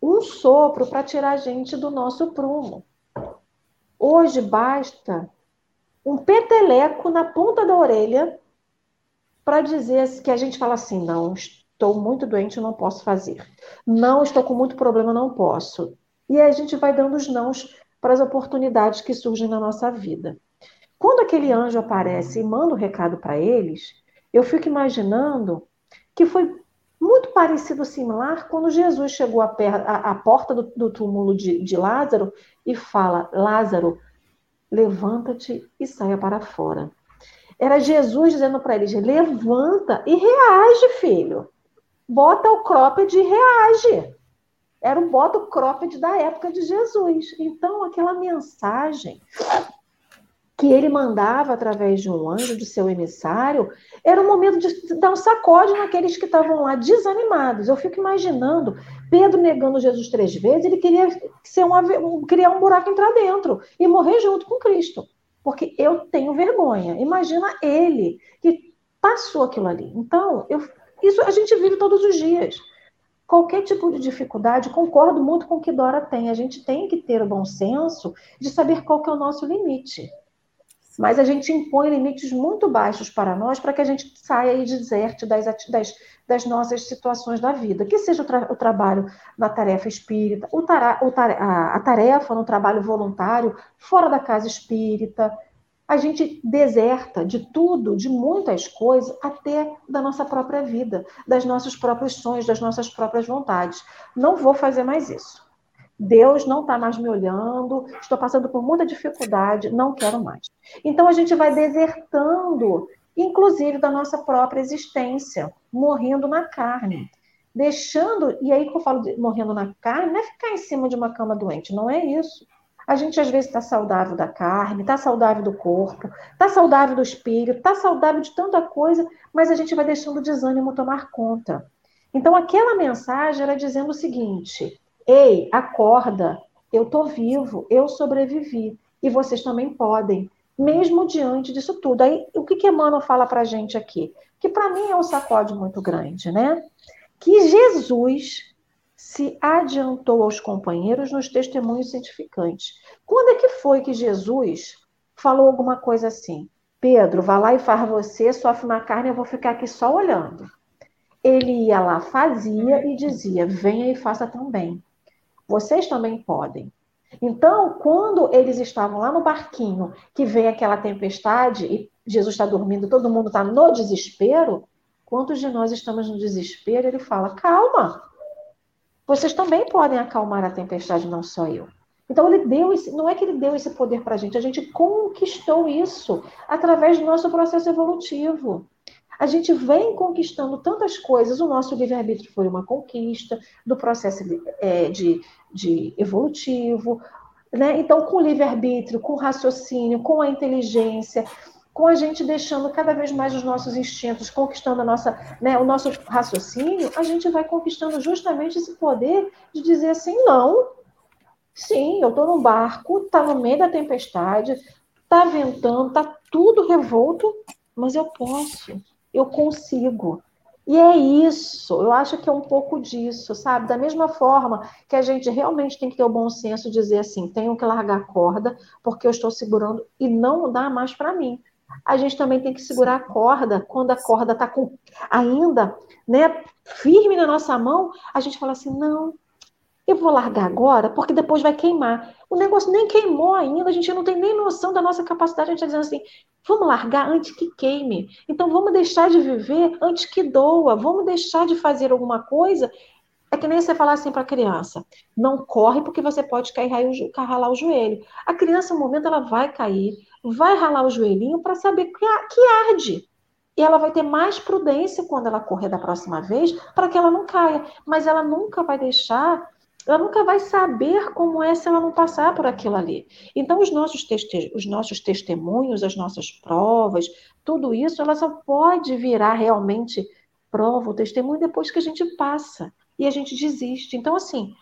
um sopro para tirar a gente do nosso prumo. Hoje basta um peteleco na ponta da orelha para dizer que a gente fala assim: não, estou muito doente, não posso fazer. Não, estou com muito problema, não posso. E a gente vai dando os nãos para as oportunidades que surgem na nossa vida. Quando aquele anjo aparece e manda o um recado para eles, eu fico imaginando que foi muito parecido, similar, quando Jesus chegou à, porta do, túmulo de Lázaro e fala: Lázaro, levanta-te e saia para fora. Era Jesus dizendo para eles: levanta e reage, filho. Bota o cropped e reage. Era o bota cropped da época de Jesus. Então, aquela mensagem que ele mandava através de um anjo, de seu emissário, era um momento de dar um sacode naqueles que estavam lá desanimados. Eu fico imaginando Pedro negando Jesus três vezes, ele queria ser um, criar um buraco entrar dentro e morrer junto com Cristo. Porque eu tenho vergonha. Imagina ele que passou aquilo ali. Então, eu, isso a gente vive todos os dias. Qualquer tipo de dificuldade, concordo muito com o que Dora tem. A gente tem que ter o bom senso de saber qual que é o nosso limite mas a gente impõe limites muito baixos para nós para que a gente saia e deserte das, das, das nossas situações da vida, que seja o, tra o trabalho na tarefa espírita, o o a, a tarefa no trabalho voluntário, fora da casa espírita. A gente deserta de tudo, de muitas coisas, até da nossa própria vida, das nossos próprios sonhos, das nossas próprias vontades. Não vou fazer mais isso. Deus não está mais me olhando, estou passando por muita dificuldade, não quero mais. Então a gente vai desertando, inclusive da nossa própria existência, morrendo na carne. Deixando, e aí que eu falo de morrendo na carne, não é ficar em cima de uma cama doente, não é isso. A gente às vezes está saudável da carne, está saudável do corpo, está saudável do espírito, está saudável de tanta coisa, mas a gente vai deixando o desânimo tomar conta. Então aquela mensagem era dizendo o seguinte: Ei, acorda, eu estou vivo, eu sobrevivi. E vocês também podem, mesmo diante disso tudo. Aí, o que, que Emmanuel fala para gente aqui? Que para mim é um sacode muito grande, né? Que Jesus se adiantou aos companheiros nos testemunhos cientificantes. Quando é que foi que Jesus falou alguma coisa assim? Pedro, vá lá e faz você, sofre na carne, eu vou ficar aqui só olhando. Ele ia lá, fazia e dizia: venha e faça também. Vocês também podem. Então, quando eles estavam lá no barquinho, que vem aquela tempestade e Jesus está dormindo, todo mundo está no desespero, quantos de nós estamos no desespero? Ele fala: calma, vocês também podem acalmar a tempestade, não só eu. Então ele deu esse, não é que ele deu esse poder para a gente, a gente conquistou isso através do nosso processo evolutivo a gente vem conquistando tantas coisas. O nosso livre-arbítrio foi uma conquista do processo é, de, de evolutivo. Né? Então, com o livre-arbítrio, com o raciocínio, com a inteligência, com a gente deixando cada vez mais os nossos instintos, conquistando a nossa, né, o nosso raciocínio, a gente vai conquistando justamente esse poder de dizer assim, não, sim, eu estou no barco, está no meio da tempestade, está ventando, está tudo revolto, mas eu posso eu consigo. E é isso, eu acho que é um pouco disso, sabe? Da mesma forma que a gente realmente tem que ter o bom senso de dizer assim: tenho que largar a corda porque eu estou segurando e não dá mais para mim. A gente também tem que segurar a corda quando a corda está ainda né, firme na nossa mão. A gente fala assim: não, eu vou largar agora porque depois vai queimar. O negócio nem queimou ainda, a gente não tem nem noção da nossa capacidade. A gente está dizendo assim: vamos largar antes que queime. Então vamos deixar de viver antes que doa. Vamos deixar de fazer alguma coisa. É que nem você falar assim para a criança: não corre porque você pode cair ralar o joelho. A criança, no momento, ela vai cair, vai ralar o joelhinho para saber que arde. E ela vai ter mais prudência quando ela correr da próxima vez para que ela não caia. Mas ela nunca vai deixar ela nunca vai saber como é se ela não passar por aquilo ali. Então, os nossos, teste os nossos testemunhos, as nossas provas, tudo isso, ela só pode virar realmente prova, o testemunho, depois que a gente passa e a gente desiste. Então, assim,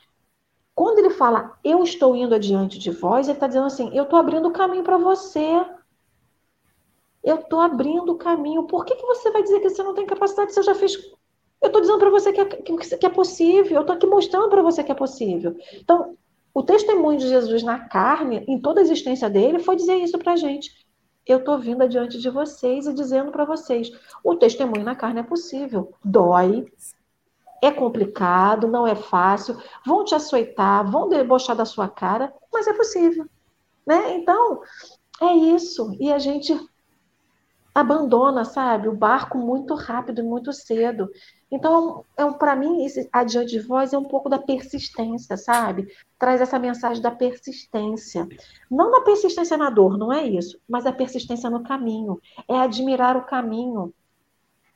quando ele fala, eu estou indo adiante de vós, ele está dizendo assim, eu estou abrindo o caminho para você. Eu estou abrindo o caminho. Por que, que você vai dizer que você não tem capacidade eu já fiz eu estou dizendo para você que é, que é possível, eu estou aqui mostrando para você que é possível. Então, o testemunho de Jesus na carne, em toda a existência dele, foi dizer isso para a gente. Eu estou vindo adiante de vocês e dizendo para vocês: o testemunho na carne é possível. Dói, é complicado, não é fácil, vão te açoitar, vão debochar da sua cara, mas é possível. Né? Então, é isso. E a gente abandona, sabe, o barco muito rápido, muito cedo. Então, é, para mim, esse adiante de voz é um pouco da persistência, sabe? Traz essa mensagem da persistência. Não da persistência na dor, não é isso, mas a persistência no caminho. É admirar o caminho.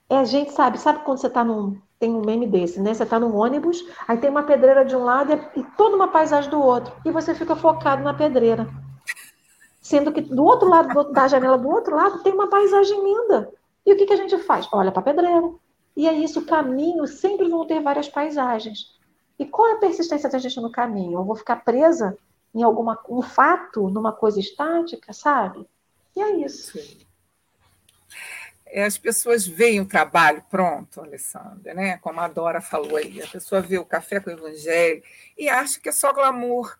É a gente, sabe, sabe quando você está num. tem um meme desse, né? Você está no ônibus, aí tem uma pedreira de um lado e toda uma paisagem do outro. E você fica focado na pedreira. Sendo que do outro lado da janela, do outro lado, tem uma paisagem linda. E o que, que a gente faz? Olha para a pedreira. E é isso, o caminho sempre vão ter várias paisagens. E qual é a persistência da gente no caminho? Eu vou ficar presa em alguma um fato, numa coisa estática, sabe? E é isso. É, as pessoas veem o trabalho pronto, Alessandra, né? Como a Dora falou aí, a pessoa vê o café com o evangelho e acha que é só glamour,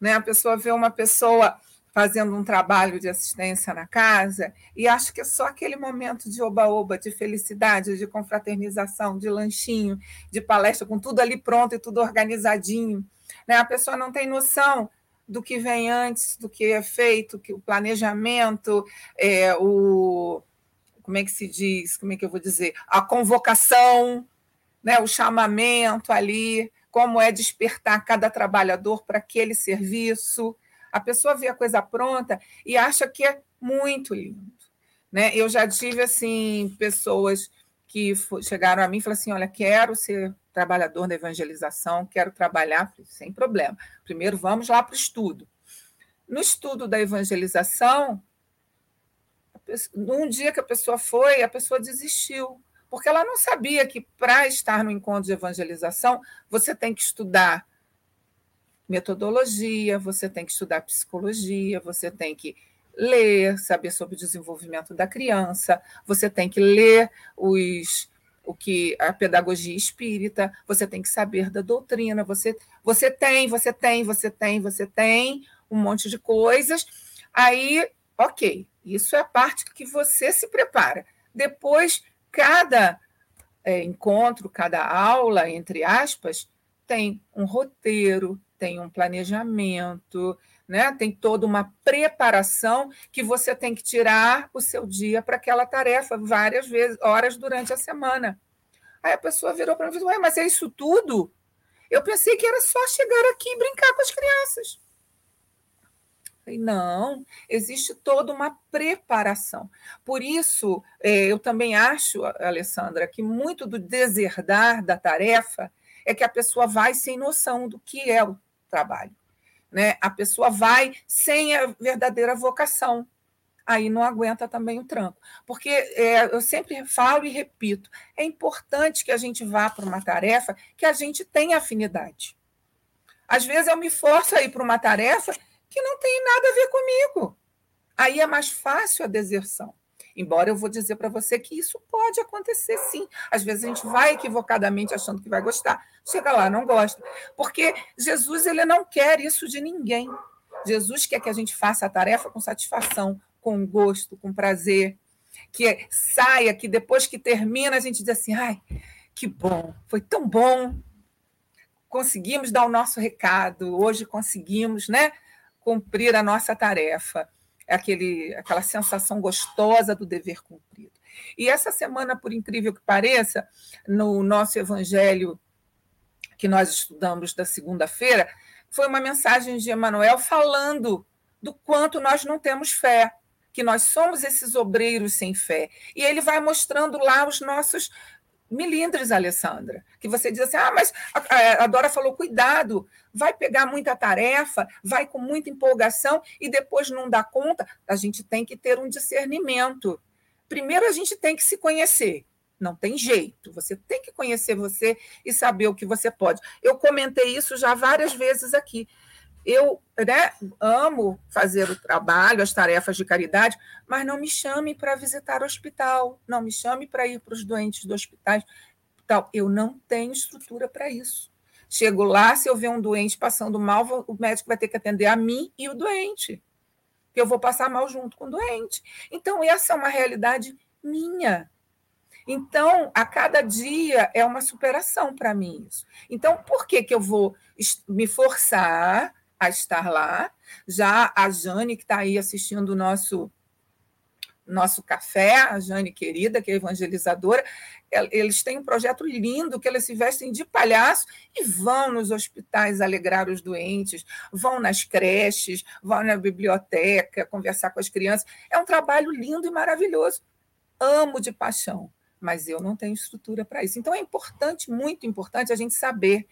né? A pessoa vê uma pessoa fazendo um trabalho de assistência na casa e acha que é só aquele momento de oba-oba, de felicidade, de confraternização, de lanchinho, de palestra, com tudo ali pronto e tudo organizadinho. Né? A pessoa não tem noção do que vem antes, do que é feito, que o planejamento, é, o, como é que se diz, como é que eu vou dizer, a convocação, né, o chamamento ali, como é despertar cada trabalhador para aquele serviço. A pessoa vê a coisa pronta e acha que é muito lindo. Né? Eu já tive assim pessoas que chegaram a mim e falaram assim: olha, quero ser trabalhador da evangelização, quero trabalhar, sem problema. Primeiro vamos lá para o estudo. No estudo da evangelização, num dia que a pessoa foi, a pessoa desistiu, porque ela não sabia que para estar no encontro de evangelização, você tem que estudar metodologia, você tem que estudar psicologia, você tem que ler, saber sobre o desenvolvimento da criança, você tem que ler os o que a pedagogia espírita, você tem que saber da doutrina, você você tem, você tem, você tem, você tem um monte de coisas. Aí, OK, isso é a parte que você se prepara. Depois, cada é, encontro, cada aula, entre aspas, tem um roteiro, tem um planejamento, né? tem toda uma preparação que você tem que tirar o seu dia para aquela tarefa várias vezes, horas durante a semana. Aí a pessoa virou para mim e falou: mas é isso tudo? Eu pensei que era só chegar aqui e brincar com as crianças. Não, existe toda uma preparação. Por isso, é, eu também acho, Alessandra, que muito do deserdar da tarefa é que a pessoa vai sem noção do que é trabalho. Né? A pessoa vai sem a verdadeira vocação. Aí não aguenta também o tranco. Porque é, eu sempre falo e repito: é importante que a gente vá para uma tarefa que a gente tenha afinidade. Às vezes eu me forço a ir para uma tarefa que não tem nada a ver comigo. Aí é mais fácil a deserção. Embora eu vou dizer para você que isso pode acontecer sim. Às vezes a gente vai equivocadamente achando que vai gostar, chega lá, não gosta. Porque Jesus ele não quer isso de ninguém. Jesus quer que a gente faça a tarefa com satisfação, com gosto, com prazer, que saia, que depois que termina a gente diz assim, ai, que bom, foi tão bom, conseguimos dar o nosso recado, hoje conseguimos, né? cumprir a nossa tarefa, aquele, aquela sensação gostosa do dever cumprido. E essa semana, por incrível que pareça, no nosso evangelho que nós estudamos da segunda-feira, foi uma mensagem de Emmanuel falando do quanto nós não temos fé, que nós somos esses obreiros sem fé. E ele vai mostrando lá os nossos milindres, Alessandra, que você diz assim: ah, mas a, a Dora falou, cuidado, vai pegar muita tarefa, vai com muita empolgação e depois não dá conta. A gente tem que ter um discernimento. Primeiro, a gente tem que se conhecer. Não tem jeito. Você tem que conhecer você e saber o que você pode. Eu comentei isso já várias vezes aqui. Eu né, amo fazer o trabalho, as tarefas de caridade, mas não me chame para visitar o hospital, não me chame para ir para os doentes do hospital. Tal. Eu não tenho estrutura para isso. Chego lá, se eu ver um doente passando mal, o médico vai ter que atender a mim e o doente, que eu vou passar mal junto com o doente. Então, essa é uma realidade minha. Então, a cada dia é uma superação para mim isso. Então, por que, que eu vou me forçar a estar lá. Já a Jane, que está aí assistindo o nosso, nosso café, a Jane querida, que é evangelizadora, eles têm um projeto lindo que eles se vestem de palhaço e vão nos hospitais alegrar os doentes, vão nas creches, vão na biblioteca conversar com as crianças. É um trabalho lindo e maravilhoso. Amo de paixão, mas eu não tenho estrutura para isso. Então é importante, muito importante, a gente saber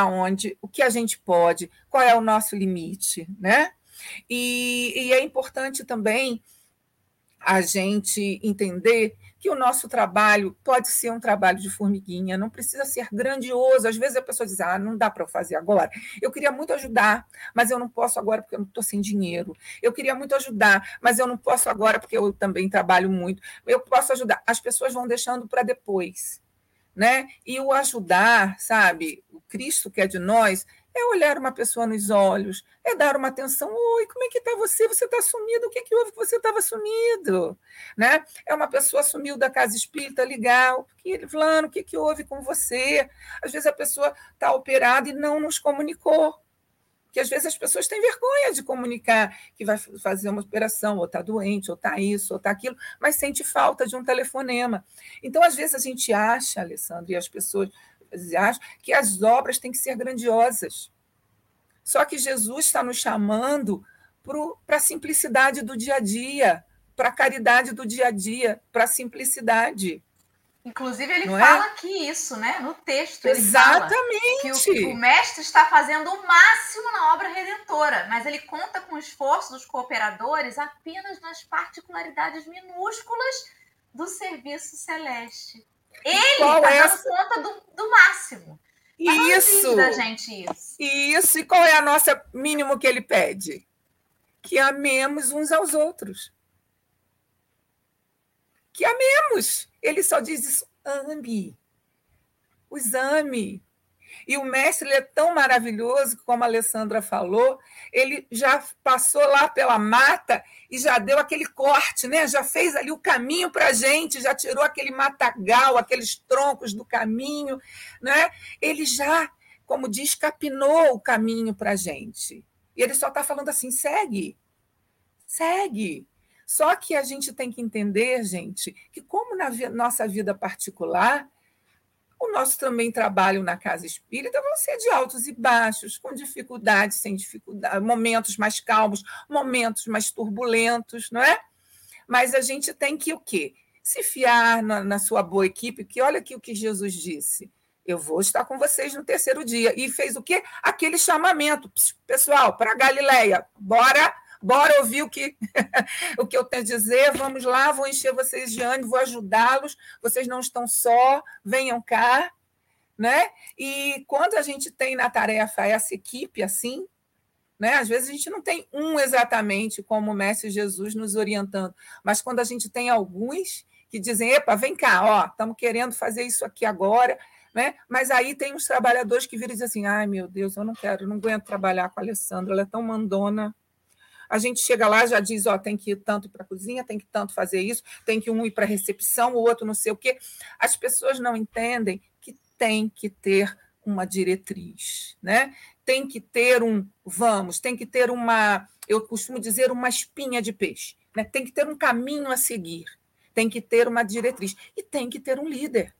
aonde, o que a gente pode, qual é o nosso limite, né? E, e é importante também a gente entender que o nosso trabalho pode ser um trabalho de formiguinha, não precisa ser grandioso. Às vezes a pessoa diz: ah, não dá para eu fazer agora. Eu queria muito ajudar, mas eu não posso agora porque eu não estou sem dinheiro. Eu queria muito ajudar, mas eu não posso agora porque eu também trabalho muito. Eu posso ajudar. As pessoas vão deixando para depois. Né? E o ajudar, sabe? O Cristo que é de nós é olhar uma pessoa nos olhos, é dar uma atenção. Oi, como é que está você? Você está sumido? O que, que houve que você estava sumido? Né? É uma pessoa sumiu da casa espírita, ligar, que, fulano, o que, que houve com você? Às vezes a pessoa está operada e não nos comunicou. Que às vezes as pessoas têm vergonha de comunicar que vai fazer uma operação, ou está doente, ou está isso, ou está aquilo, mas sente falta de um telefonema. Então, às vezes, a gente acha, Alessandro, e as pessoas acham que as obras têm que ser grandiosas. Só que Jesus está nos chamando para a simplicidade do dia a dia, para a caridade do dia a dia, para a simplicidade. Inclusive, ele Não é? fala é? aqui isso, né? No texto. Exatamente. que o, o, mestre está fazendo o máximo na obra redentora, mas ele conta com o esforço dos cooperadores apenas nas particularidades minúsculas do serviço celeste. Ele está dando é conta do, do máximo. Isso. Da gente isso. Isso. E qual é a nossa mínimo que ele pede? Que amemos uns aos outros. Que amemos. Ele só diz isso. Ame. Os ame. E o mestre é tão maravilhoso, como a Alessandra falou, ele já passou lá pela mata e já deu aquele corte, né? já fez ali o caminho para a gente, já tirou aquele matagal, aqueles troncos do caminho. Né? Ele já, como diz, capinou o caminho para a gente. E ele só está falando assim: segue, segue. Só que a gente tem que entender, gente, que como na nossa vida particular, o nosso também trabalho na casa espírita vão ser de altos e baixos, com dificuldades, sem dificuldade, momentos mais calmos, momentos mais turbulentos, não é? Mas a gente tem que o quê? Se fiar na, na sua boa equipe, que olha aqui o que Jesus disse. Eu vou estar com vocês no terceiro dia. E fez o quê? Aquele chamamento. Pessoal, para Galileia, bora Bora ouvir o que, o que eu tenho a dizer. Vamos lá, vou encher vocês de ânimo, vou ajudá-los. Vocês não estão só, venham cá. Né? E quando a gente tem na tarefa essa equipe assim, né? Às vezes a gente não tem um exatamente como o Mestre Jesus nos orientando, mas quando a gente tem alguns que dizem: epa, vem cá, ó, estamos querendo fazer isso aqui agora. Né? Mas aí tem os trabalhadores que viram e dizem assim: ai meu Deus, eu não quero, não aguento trabalhar com a Alessandra, ela é tão mandona, a gente chega lá já diz, ó, tem que ir tanto para a cozinha, tem que tanto fazer isso, tem que um ir para a recepção, o outro não sei o quê. As pessoas não entendem que tem que ter uma diretriz, né? Tem que ter um vamos, tem que ter uma, eu costumo dizer, uma espinha de peixe, né? Tem que ter um caminho a seguir, tem que ter uma diretriz e tem que ter um líder.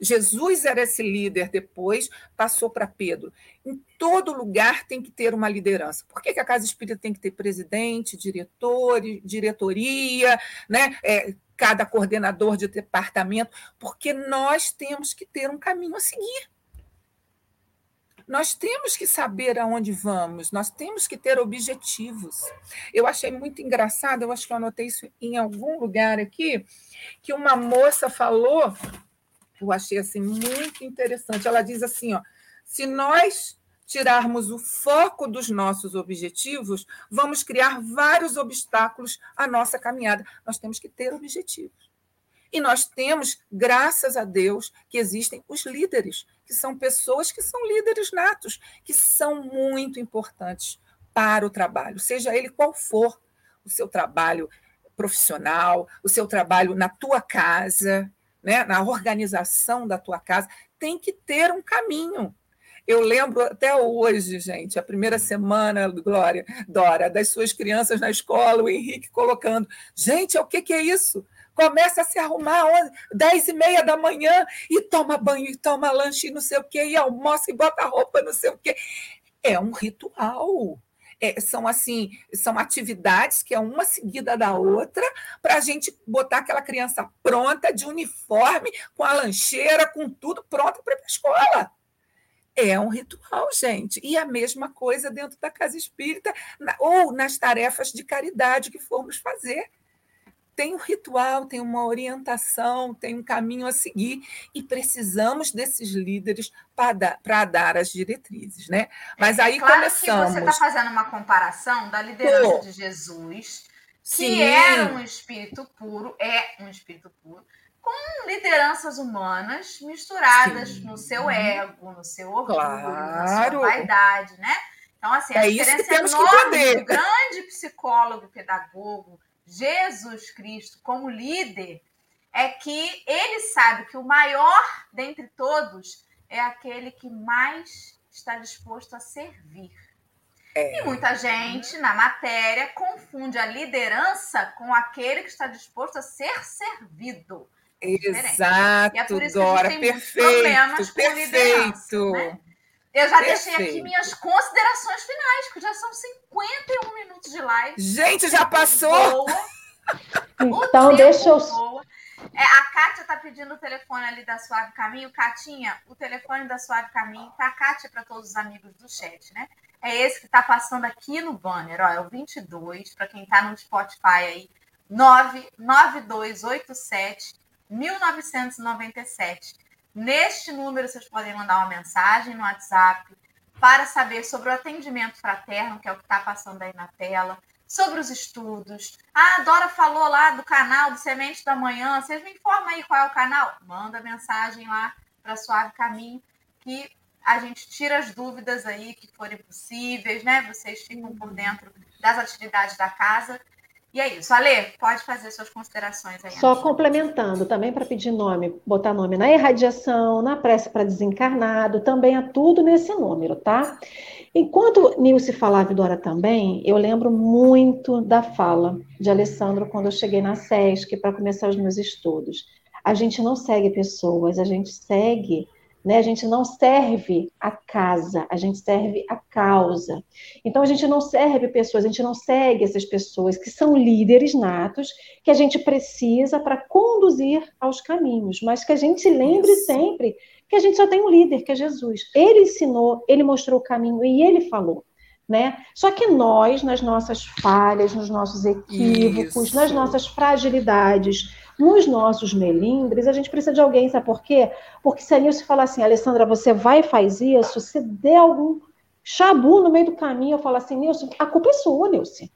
Jesus era esse líder, depois passou para Pedro. Em todo lugar tem que ter uma liderança. Por que, que a Casa Espírita tem que ter presidente, diretor, diretoria, né? É, cada coordenador de departamento? Porque nós temos que ter um caminho a seguir. Nós temos que saber aonde vamos, nós temos que ter objetivos. Eu achei muito engraçado, eu acho que eu anotei isso em algum lugar aqui, que uma moça falou eu achei assim muito interessante. Ela diz assim, ó, se nós tirarmos o foco dos nossos objetivos, vamos criar vários obstáculos à nossa caminhada. Nós temos que ter objetivos. E nós temos, graças a Deus, que existem os líderes, que são pessoas que são líderes natos, que são muito importantes para o trabalho, seja ele qual for o seu trabalho profissional, o seu trabalho na tua casa, né, na organização da tua casa, tem que ter um caminho. Eu lembro até hoje, gente, a primeira semana, Glória, Dora, das suas crianças na escola, o Henrique colocando: gente, o que, que é isso? Começa a se arrumar às 10 e meia da manhã e toma banho, e toma lanche, e não sei o quê, e almoça e bota roupa, não sei o quê. É um ritual é, são assim, são atividades que é uma seguida da outra para a gente botar aquela criança pronta, de uniforme, com a lancheira, com tudo pronto para ir para a escola. É um ritual, gente. E a mesma coisa dentro da casa espírita, ou nas tarefas de caridade que formos fazer tem um ritual, tem uma orientação, tem um caminho a seguir, e precisamos desses líderes para dar, as diretrizes. Né? Mas aí claro começamos. Que você está fazendo uma comparação da liderança Pô, de Jesus, que sim. era um espírito puro, é um espírito puro, com lideranças humanas misturadas sim. no seu ego, no seu orgulho, claro. na sua vaidade, né? Então, assim, a é diferença enorme do grande psicólogo, pedagogo, Jesus Cristo como líder é que ele sabe que o maior dentre todos é aquele que mais está disposto a servir. É. E muita gente na matéria confunde a liderança com aquele que está disposto a ser servido. É Exato, e é por isso Dora, que a gente tem perfeito, problemas com perfeito. liderança. Né? Eu já Perfeito. deixei aqui minhas considerações finais, que já são 51 minutos de live. Gente, já passou! então, deixa eu. É, a Kátia está pedindo o telefone ali da Suave Caminho. Catinha, o telefone da Suave Caminho tá, Kátia, para todos os amigos do chat, né? É esse que está passando aqui no banner, ó, é o 22, para quem está no Spotify aí, 99287 1997. Neste número, vocês podem mandar uma mensagem no WhatsApp para saber sobre o atendimento fraterno, que é o que está passando aí na tela, sobre os estudos. Ah, a Dora falou lá do canal do Semente da Manhã. Vocês me informam aí qual é o canal? Manda mensagem lá para Suave Caminho, que a gente tira as dúvidas aí que forem possíveis, né? Vocês ficam por dentro das atividades da casa e é isso. Ale, pode fazer suas considerações aí. Só complementando, também para pedir nome, botar nome na irradiação, na prece para desencarnado, também é tudo nesse número, tá? Enquanto Nilce falava e Dora também, eu lembro muito da fala de Alessandro quando eu cheguei na SESC para começar os meus estudos. A gente não segue pessoas, a gente segue né? A gente não serve a casa, a gente serve a causa. Então a gente não serve pessoas, a gente não segue essas pessoas que são líderes natos, que a gente precisa para conduzir aos caminhos, mas que a gente lembre Isso. sempre que a gente só tem um líder, que é Jesus. Ele ensinou, ele mostrou o caminho e ele falou. Né? Só que nós, nas nossas falhas, nos nossos equívocos, Isso. nas nossas fragilidades, nos nossos melindres, a gente precisa de alguém, sabe por quê? Porque se a Nilce falar assim, Alessandra, você vai e faz isso, se der algum chabu no meio do caminho, eu falo assim, Nilce, a culpa é sua, Nilce.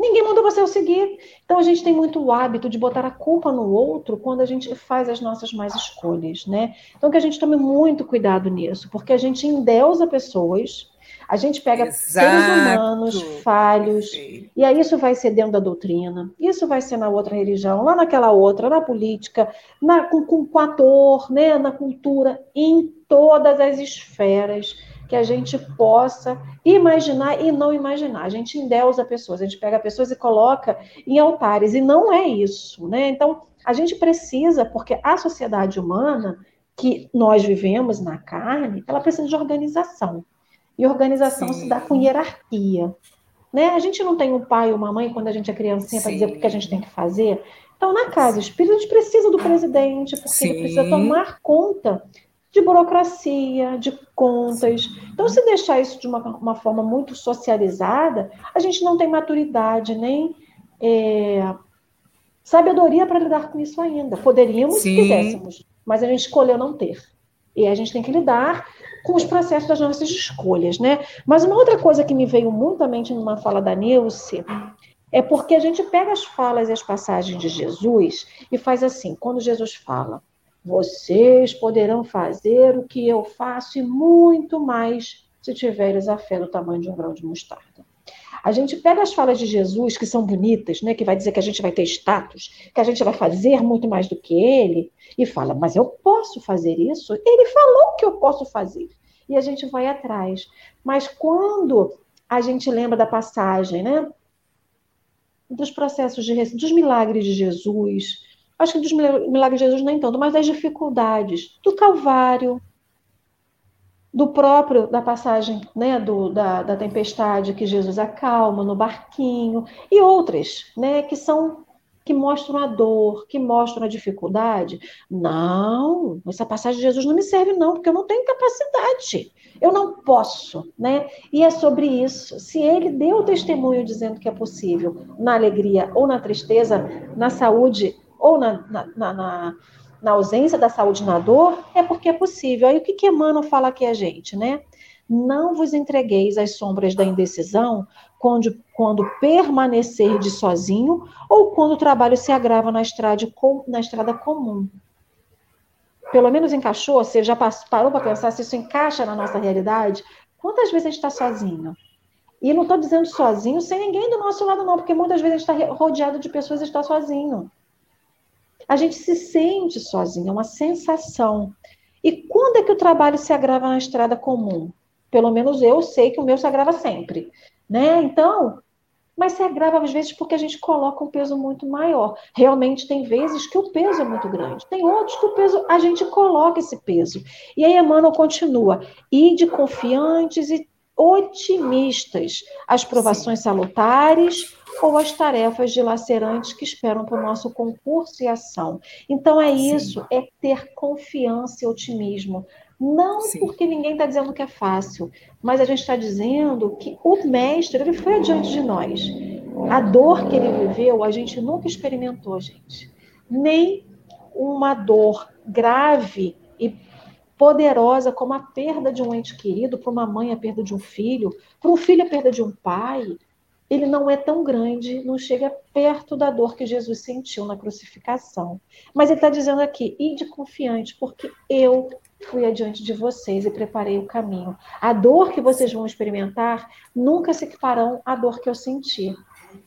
Ninguém mandou você seguir. Então a gente tem muito hábito de botar a culpa no outro quando a gente faz as nossas más escolhas, né? Então que a gente tome muito cuidado nisso, porque a gente endeusa pessoas a gente pega Exato. seres humanos falhos, e aí isso vai ser dentro da doutrina, isso vai ser na outra religião, lá naquela outra, na política, na, com, com, ator, né, na cultura, em todas as esferas que a gente possa imaginar e não imaginar. A gente endeusa pessoas, a gente pega pessoas e coloca em altares, e não é isso, né? Então, a gente precisa, porque a sociedade humana que nós vivemos na carne, ela precisa de organização. E organização Sim. se dá com hierarquia. Né? A gente não tem um pai ou uma mãe quando a gente é criancinha para dizer o que a gente tem que fazer. Então, na casa espírita, a gente precisa do presidente, porque Sim. ele precisa tomar conta de burocracia, de contas. Então, se deixar isso de uma, uma forma muito socializada, a gente não tem maturidade, nem é, sabedoria para lidar com isso ainda. Poderíamos, Sim. se quiséssemos, mas a gente escolheu não ter. E a gente tem que lidar com os processos das nossas escolhas, né? Mas uma outra coisa que me veio muito à mente numa fala da Nilce é porque a gente pega as falas e as passagens de Jesus e faz assim, quando Jesus fala, vocês poderão fazer o que eu faço e muito mais se tiveres a fé do tamanho de um grão de mostarda. A gente pega as falas de Jesus, que são bonitas, né, que vai dizer que a gente vai ter status, que a gente vai fazer muito mais do que ele, e fala, mas eu posso fazer isso? Ele falou que eu posso fazer. E a gente vai atrás. Mas quando a gente lembra da passagem, né? Dos processos de dos milagres de Jesus, acho que dos milagres de Jesus nem tanto, mas das dificuldades do Calvário, do próprio da passagem né, do, da, da tempestade que Jesus acalma no barquinho e outras, né, que são que mostram a dor, que mostram a dificuldade. Não, essa passagem de Jesus não me serve não, porque eu não tenho capacidade. Eu não posso, né? E é sobre isso. Se ele deu o testemunho dizendo que é possível, na alegria ou na tristeza, na saúde ou na, na, na, na ausência da saúde na dor, é porque é possível. Aí o que que Emmanuel fala aqui a gente, né? Não vos entregueis às sombras da indecisão quando, quando permanecer de sozinho ou quando o trabalho se agrava na estrada, na estrada comum. Pelo menos encaixou? Você já parou para pensar se isso encaixa na nossa realidade? Quantas vezes a gente está sozinho? E não estou dizendo sozinho sem ninguém do nosso lado, não, porque muitas vezes a gente está rodeado de pessoas e está sozinho. A gente se sente sozinho, é uma sensação. E quando é que o trabalho se agrava na estrada comum? Pelo menos eu sei que o meu se agrava sempre né? Então, mas se agrava às vezes porque a gente coloca um peso muito maior. Realmente tem vezes que o peso é muito grande, tem outros que o peso a gente coloca esse peso. E aí Emmanuel continua: e de confiantes e otimistas, as provações Sim. salutares ou as tarefas dilacerantes que esperam para o nosso concurso e ação. Então é isso, Sim. é ter confiança e otimismo. Não Sim. porque ninguém está dizendo que é fácil, mas a gente está dizendo que o mestre ele foi adiante de nós. A dor que ele viveu, a gente nunca experimentou, gente. Nem uma dor grave e poderosa como a perda de um ente querido, para uma mãe a perda de um filho, para um filho a perda de um pai, ele não é tão grande, não chega perto da dor que Jesus sentiu na crucificação. Mas ele está dizendo aqui, ide confiante, porque eu fui adiante de vocês e preparei o caminho. A dor que vocês vão experimentar nunca se equiparão à dor que eu senti,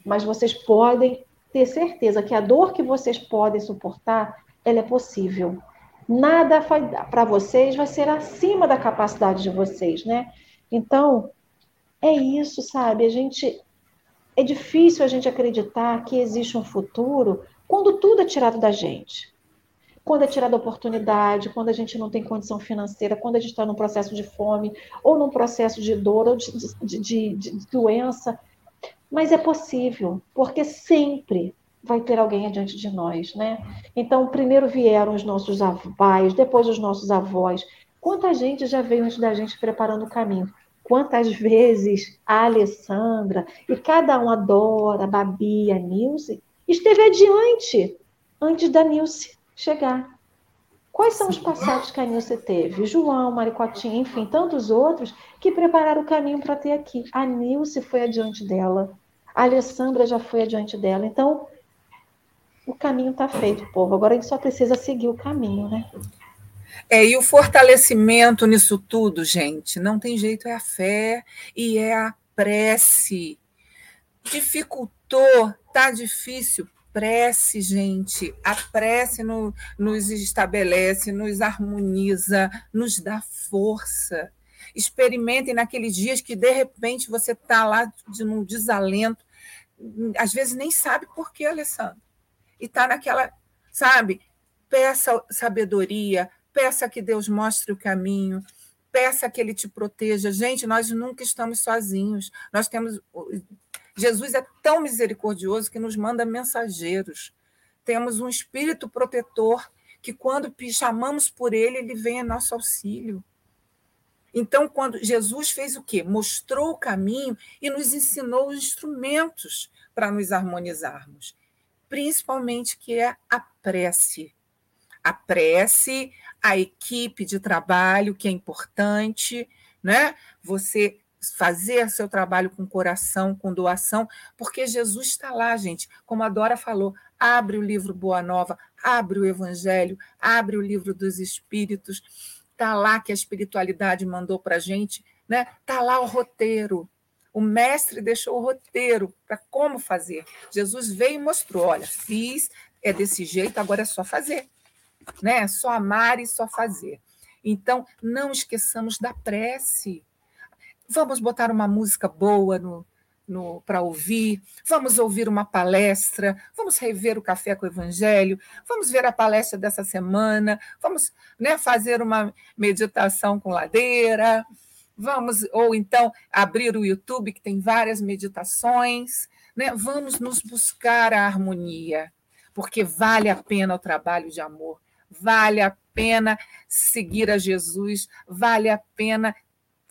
mas vocês podem ter certeza que a dor que vocês podem suportar, ela é possível. Nada para vocês vai ser acima da capacidade de vocês, né? Então, é isso, sabe? A gente é difícil a gente acreditar que existe um futuro quando tudo é tirado da gente quando é tirada oportunidade, quando a gente não tem condição financeira, quando a gente está num processo de fome, ou num processo de dor, ou de, de, de, de doença. Mas é possível, porque sempre vai ter alguém adiante de nós, né? Então, primeiro vieram os nossos pais, depois os nossos avós. Quanta gente já veio antes da gente preparando o caminho? Quantas vezes a Alessandra, e cada um adora, a Babi, a Nilce, esteve adiante antes da Nilce chegar. Quais são os passados que a Nilce teve? João, Maricotinha, enfim, tantos outros que prepararam o caminho para ter aqui. A Nilce foi adiante dela, a Alessandra já foi adiante dela. Então, o caminho está feito, povo. Agora a gente só precisa seguir o caminho, né? É, e o fortalecimento nisso tudo, gente, não tem jeito, é a fé e é a prece. Dificultou, tá difícil, prece, gente, a prece no, nos estabelece, nos harmoniza, nos dá força. Experimentem naqueles dias que, de repente, você está lá de um desalento, às vezes nem sabe por quê, Alessandro. E está naquela, sabe? Peça sabedoria, peça que Deus mostre o caminho, peça que Ele te proteja. Gente, nós nunca estamos sozinhos. Nós temos Jesus é tão misericordioso que nos manda mensageiros. Temos um espírito protetor que, quando chamamos por ele, ele vem a nosso auxílio. Então, quando Jesus fez o quê? Mostrou o caminho e nos ensinou os instrumentos para nos harmonizarmos, principalmente que é a prece. A prece, a equipe de trabalho, que é importante, né? Você fazer seu trabalho com coração, com doação, porque Jesus está lá, gente. Como a Dora falou, abre o livro Boa Nova, abre o Evangelho, abre o livro dos Espíritos. Está lá que a espiritualidade mandou para a gente, né? Está lá o roteiro. O mestre deixou o roteiro para como fazer. Jesus veio e mostrou: olha, fiz, é desse jeito, agora é só fazer. Né? Só amar e só fazer. Então, não esqueçamos da prece. Vamos botar uma música boa no, para ouvir, vamos ouvir uma palestra, vamos rever o Café com o Evangelho, vamos ver a palestra dessa semana, vamos né, fazer uma meditação com ladeira, vamos, ou então abrir o YouTube, que tem várias meditações, né? vamos nos buscar a harmonia, porque vale a pena o trabalho de amor, vale a pena seguir a Jesus, vale a pena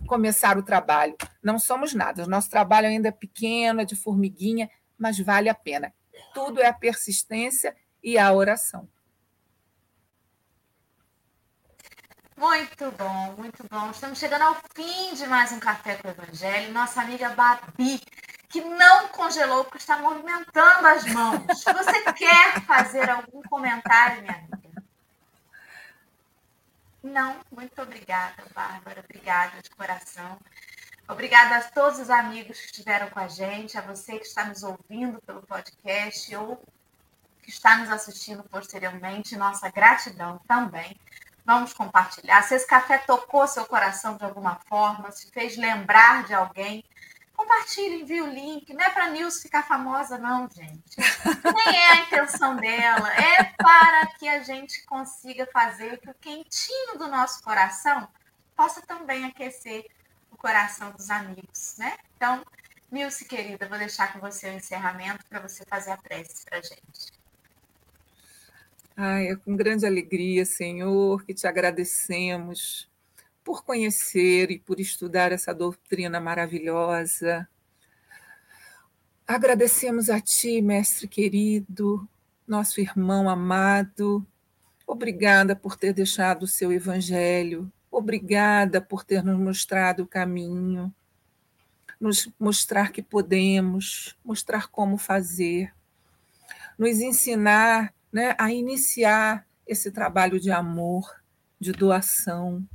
começar o trabalho. Não somos nada, o nosso trabalho ainda é pequeno, é de formiguinha, mas vale a pena. Tudo é a persistência e a oração. Muito bom, muito bom. Estamos chegando ao fim de mais um Café com o Evangelho. Nossa amiga Babi, que não congelou porque está movimentando as mãos. Você quer fazer algum comentário, minha amiga? Não, muito obrigada, Bárbara. Obrigada de coração. Obrigada a todos os amigos que estiveram com a gente, a você que está nos ouvindo pelo podcast ou que está nos assistindo posteriormente. Nossa gratidão também. Vamos compartilhar. Se esse café tocou seu coração de alguma forma, se fez lembrar de alguém, compartilhe, envie o link. Não é para Nilce ficar famosa, não, gente. Nem é a intenção dela. É para que a gente consiga fazer que o quentinho do nosso coração possa também aquecer o coração dos amigos, né? Então, Nilce, querida, vou deixar com você o encerramento para você fazer a prece para a gente. Ai, é com grande alegria, Senhor, que te agradecemos por conhecer e por estudar essa doutrina maravilhosa. Agradecemos a Ti, Mestre querido, nosso irmão amado. Obrigada por ter deixado o seu Evangelho. Obrigada por ter nos mostrado o caminho, nos mostrar que podemos, mostrar como fazer, nos ensinar né, a iniciar esse trabalho de amor, de doação,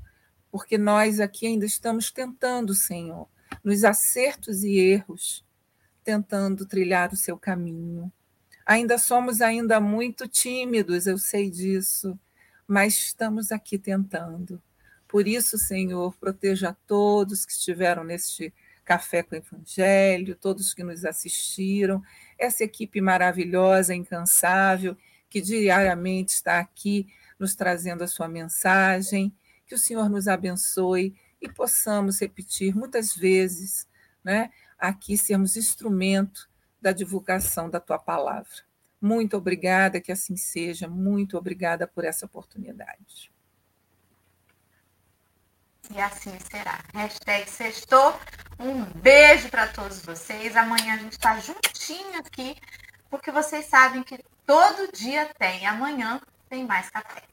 porque nós aqui ainda estamos tentando, Senhor, nos acertos e erros, tentando trilhar o seu caminho. Ainda somos ainda muito tímidos, eu sei disso, mas estamos aqui tentando. Por isso, Senhor, proteja todos que estiveram neste café com o Evangelho, todos que nos assistiram, essa equipe maravilhosa, incansável, que diariamente está aqui nos trazendo a sua mensagem que o Senhor nos abençoe e possamos repetir muitas vezes, né, aqui sermos instrumento da divulgação da tua palavra. Muito obrigada, que assim seja. Muito obrigada por essa oportunidade. E assim será. Hashtag sextou. Um beijo para todos vocês. Amanhã a gente está juntinho aqui, porque vocês sabem que todo dia tem. Amanhã tem mais café.